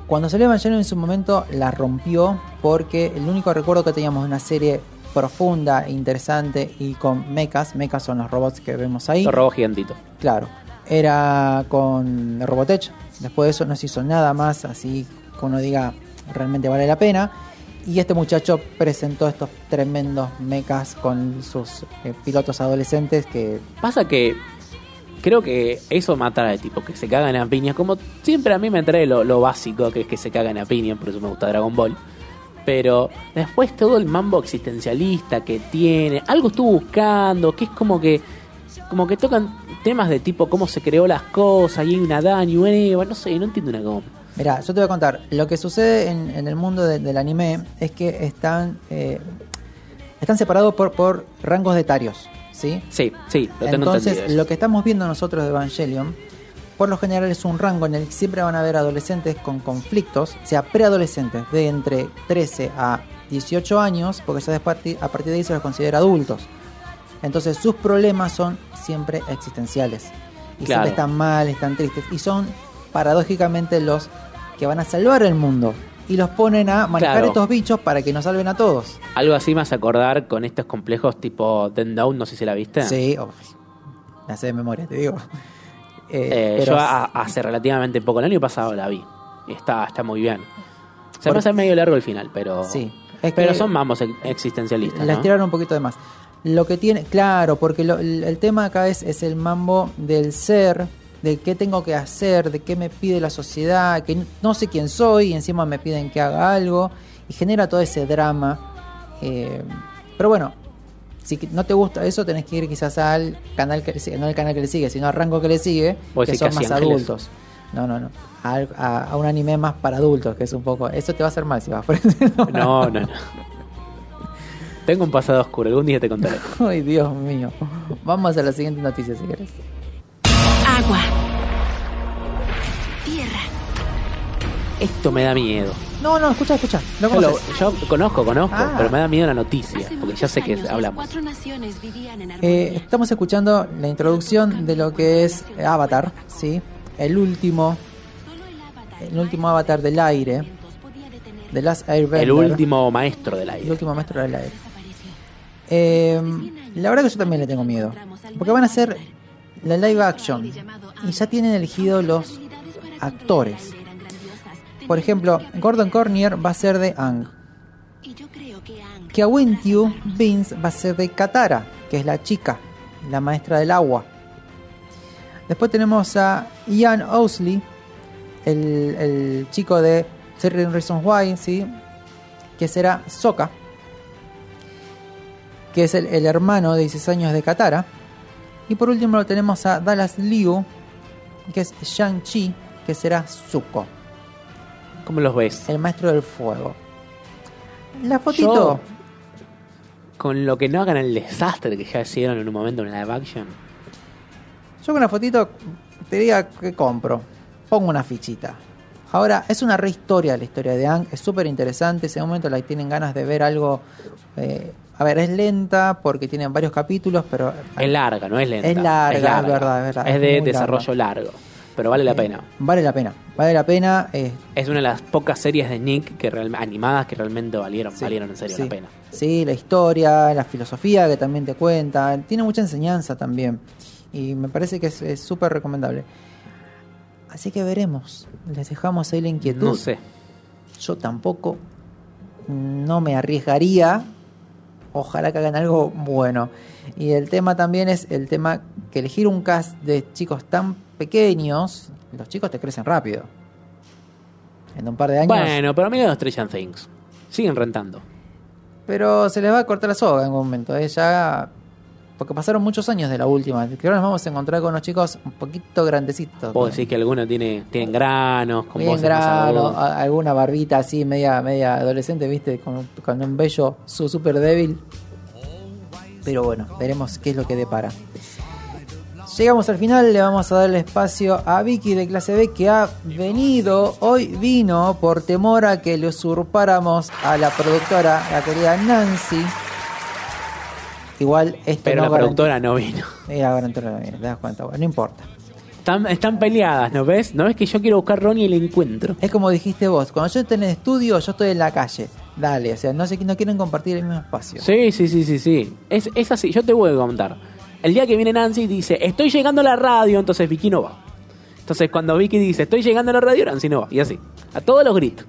Cuando salió Evangelion en su momento la rompió porque el único recuerdo que teníamos de una serie profunda, interesante y con mechas, mechas son los robots que vemos ahí. Los robots gigantitos. Claro, era con Robotech. Después de eso no se hizo nada más así que uno diga realmente vale la pena. Y este muchacho presentó estos tremendos mechas con sus eh, pilotos adolescentes que Pasa que creo que eso mata de tipo que se cagan a piña. Como siempre a mí me trae lo, lo básico, que es que se cagan a piña, por eso me gusta Dragon Ball. Pero después todo el mambo existencialista que tiene, algo estuvo buscando, que es como que como que tocan temas de tipo cómo se creó las cosas, y hay una Adán y una Eva, no sé, no entiendo una goma. Mira, yo te voy a contar. Lo que sucede en, en el mundo de- del anime es que están eh, están separados por, por rangos de etarios, ¿sí? Sí, sí, lo tengo Entonces, entendido. lo que estamos viendo nosotros de Evangelion, por lo general es un rango en el que siempre van a haber adolescentes con conflictos, o sea, preadolescentes de entre 13 a 18 años, porque ya después a partir de ahí se los considera adultos. Entonces, sus problemas son siempre existenciales. Y Claro. siempre están mal, están tristes. Y son, paradójicamente, los que van a salvar el mundo. Y los ponen a manejar Claro. estos bichos para que nos salven a todos. Algo así más acordar con estos complejos tipo Den Down, no sé si la viste. Sí, oh, la sé de memoria, te digo. Eh, Eh, pero yo a- hace relativamente poco, el año pasado la vi. Y está, está muy bien. Se me Por- hace medio largo el final, pero. Sí, es pero que- son mamos ex- existencialistas. La ¿no? estiraron un poquito de más. Lo que tiene, claro, porque lo- el, el tema acá es, es el mambo del ser, de qué tengo que hacer, de qué me pide la sociedad, que n- no sé quién soy y encima me piden que haga algo y genera todo ese drama. eh, pero bueno, si no te gusta eso, tenés que ir quizás al canal que le sigue, no al canal que le sigue, sino al rango que le sigue, que son más Ángeles. adultos. No, no, no. A, a un anime más para adultos, que es un poco. Eso te va a hacer mal si vas por ese. No, no, no. Tengo un pasado oscuro, algún día te contaré. Ay, Dios mío. Vamos a la siguiente noticia, si querés. Agua. Tierra. Esto me da miedo. No, no, escucha, escucha. Lo Yo, lo- conoces. yo conozco, conozco, Ah. pero me da miedo la noticia, porque ya sé que Años, las hablamos. cuatro naciones vivían en Eh, estamos escuchando la introducción de lo que es Avatar, ¿sí? El último. El último Avatar del aire. The Last Airbender. El último maestro del El aire. último maestro del aire. Eh, la verdad que yo también le tengo miedo. Porque van a hacer la live action. Y ya tienen elegido los actores. Por ejemplo, Gordon Cornier va a ser de Ang. Que a Vince va a ser de Katara, que es la chica, la maestra del agua. Después tenemos a Ian Owsley, el, chico de Certain Reasons Why, que será Sokka, que es el, el hermano de 16 años de Katara. Y por último lo tenemos a Dallas Liu, que es Shang-Chi, que será Zuko, ¿Cómo los ves? el maestro del fuego. La fotito. Yo, con lo que no hagan el desastre que ya hicieron en un momento en la live action. Yo con la fotito te diría que compro. Pongo una fichita. Ahora, es una rehistoria la historia de Ang. Es súper interesante. Ese momento la tienen ganas de ver algo. eh, a ver, es lenta porque tienen varios capítulos, pero. Es larga, no es lenta. Es larga, es verdad, es verdad, Es es de desarrollo largo, pero vale la pena. Vale la pena. Vale la pena. eh, Es una de las pocas series de Nick que real- animadas que realmente valieron, Sí, valieron en serio sí. la pena. Sí, la historia, la filosofía que también te cuenta. Tiene mucha enseñanza también. Y me parece que es es súper recomendable. Así que veremos. Les dejamos ahí la inquietud. No sé. Yo tampoco no me arriesgaría. Ojalá que hagan algo bueno. Y el tema también es el tema que elegir un cast de chicos tan pequeños, los chicos te crecen rápido. En un par de años. Bueno, pero mira los Stranger Things. Siguen rentando. Pero se les va a cortar la soga en algún momento. ¿eh? Ya- porque pasaron muchos años de la última. Que ahora nos vamos a encontrar con unos chicos un poquito grandecitos. Puedo decir que algunos tiene, tienen granos, con Bien voces más grano, agudas. a- alguna barbita así, media, media adolescente, viste, con, con un bello su super débil. Pero bueno, veremos qué es lo que depara. Llegamos al final, le vamos a dar el espacio a Vicky de clase B que ha venido, hoy vino por temor a que le usurpáramos a la productora, la querida Nancy. Igual esto Pero no la productora no vino. Mira, ahora te das cuenta, bueno, no importa. Están, están peleadas, ¿no ves? ¿No ves que yo quiero buscar a Ronnie y el encuentro? Es como dijiste vos, cuando yo estoy en el estudio, yo estoy en la calle. Dale, o sea, no sé no quieren compartir el mismo espacio. Sí, sí, sí, sí, sí. Es, es así, yo te voy a contar. El día que viene Nancy dice, estoy llegando a la radio, entonces Vicky no va. Entonces cuando Vicky dice, estoy llegando a la radio, Nancy no va. Y así. A todos los gritos.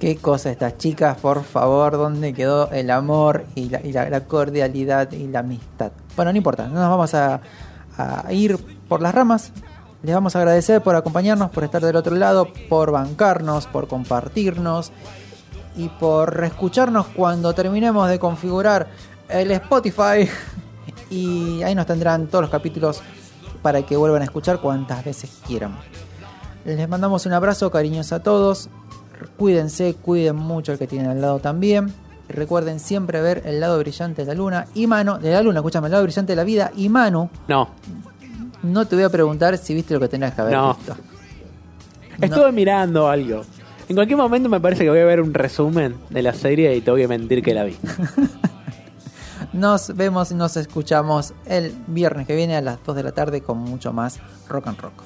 Qué cosa estas chicas, por favor, ¿dónde quedó el amor y la, cordialidad y la amistad? Bueno, no importa, no nos vamos a, a ir por las ramas. Les vamos a agradecer por acompañarnos, por estar del otro lado, por bancarnos, por compartirnos y por escucharnos cuando terminemos de configurar el Spotify. Y ahí nos tendrán todos los capítulos para que vuelvan a escuchar cuantas veces quieran. Les mandamos un abrazo cariñoso a todos. Cuídense, cuiden mucho al que tienen al lado también. Recuerden siempre ver el lado brillante de la luna y mano, de la luna, escúchame, el lado brillante de la vida y Manu. No, No te voy a preguntar si viste lo que tenías que haber No. visto. estuve mirando algo. En cualquier momento me parece que voy a ver un resumen de la serie y te voy a mentir que la vi. Nos vemos y nos escuchamos el viernes que viene a las 2 de la tarde con mucho más rock and rock.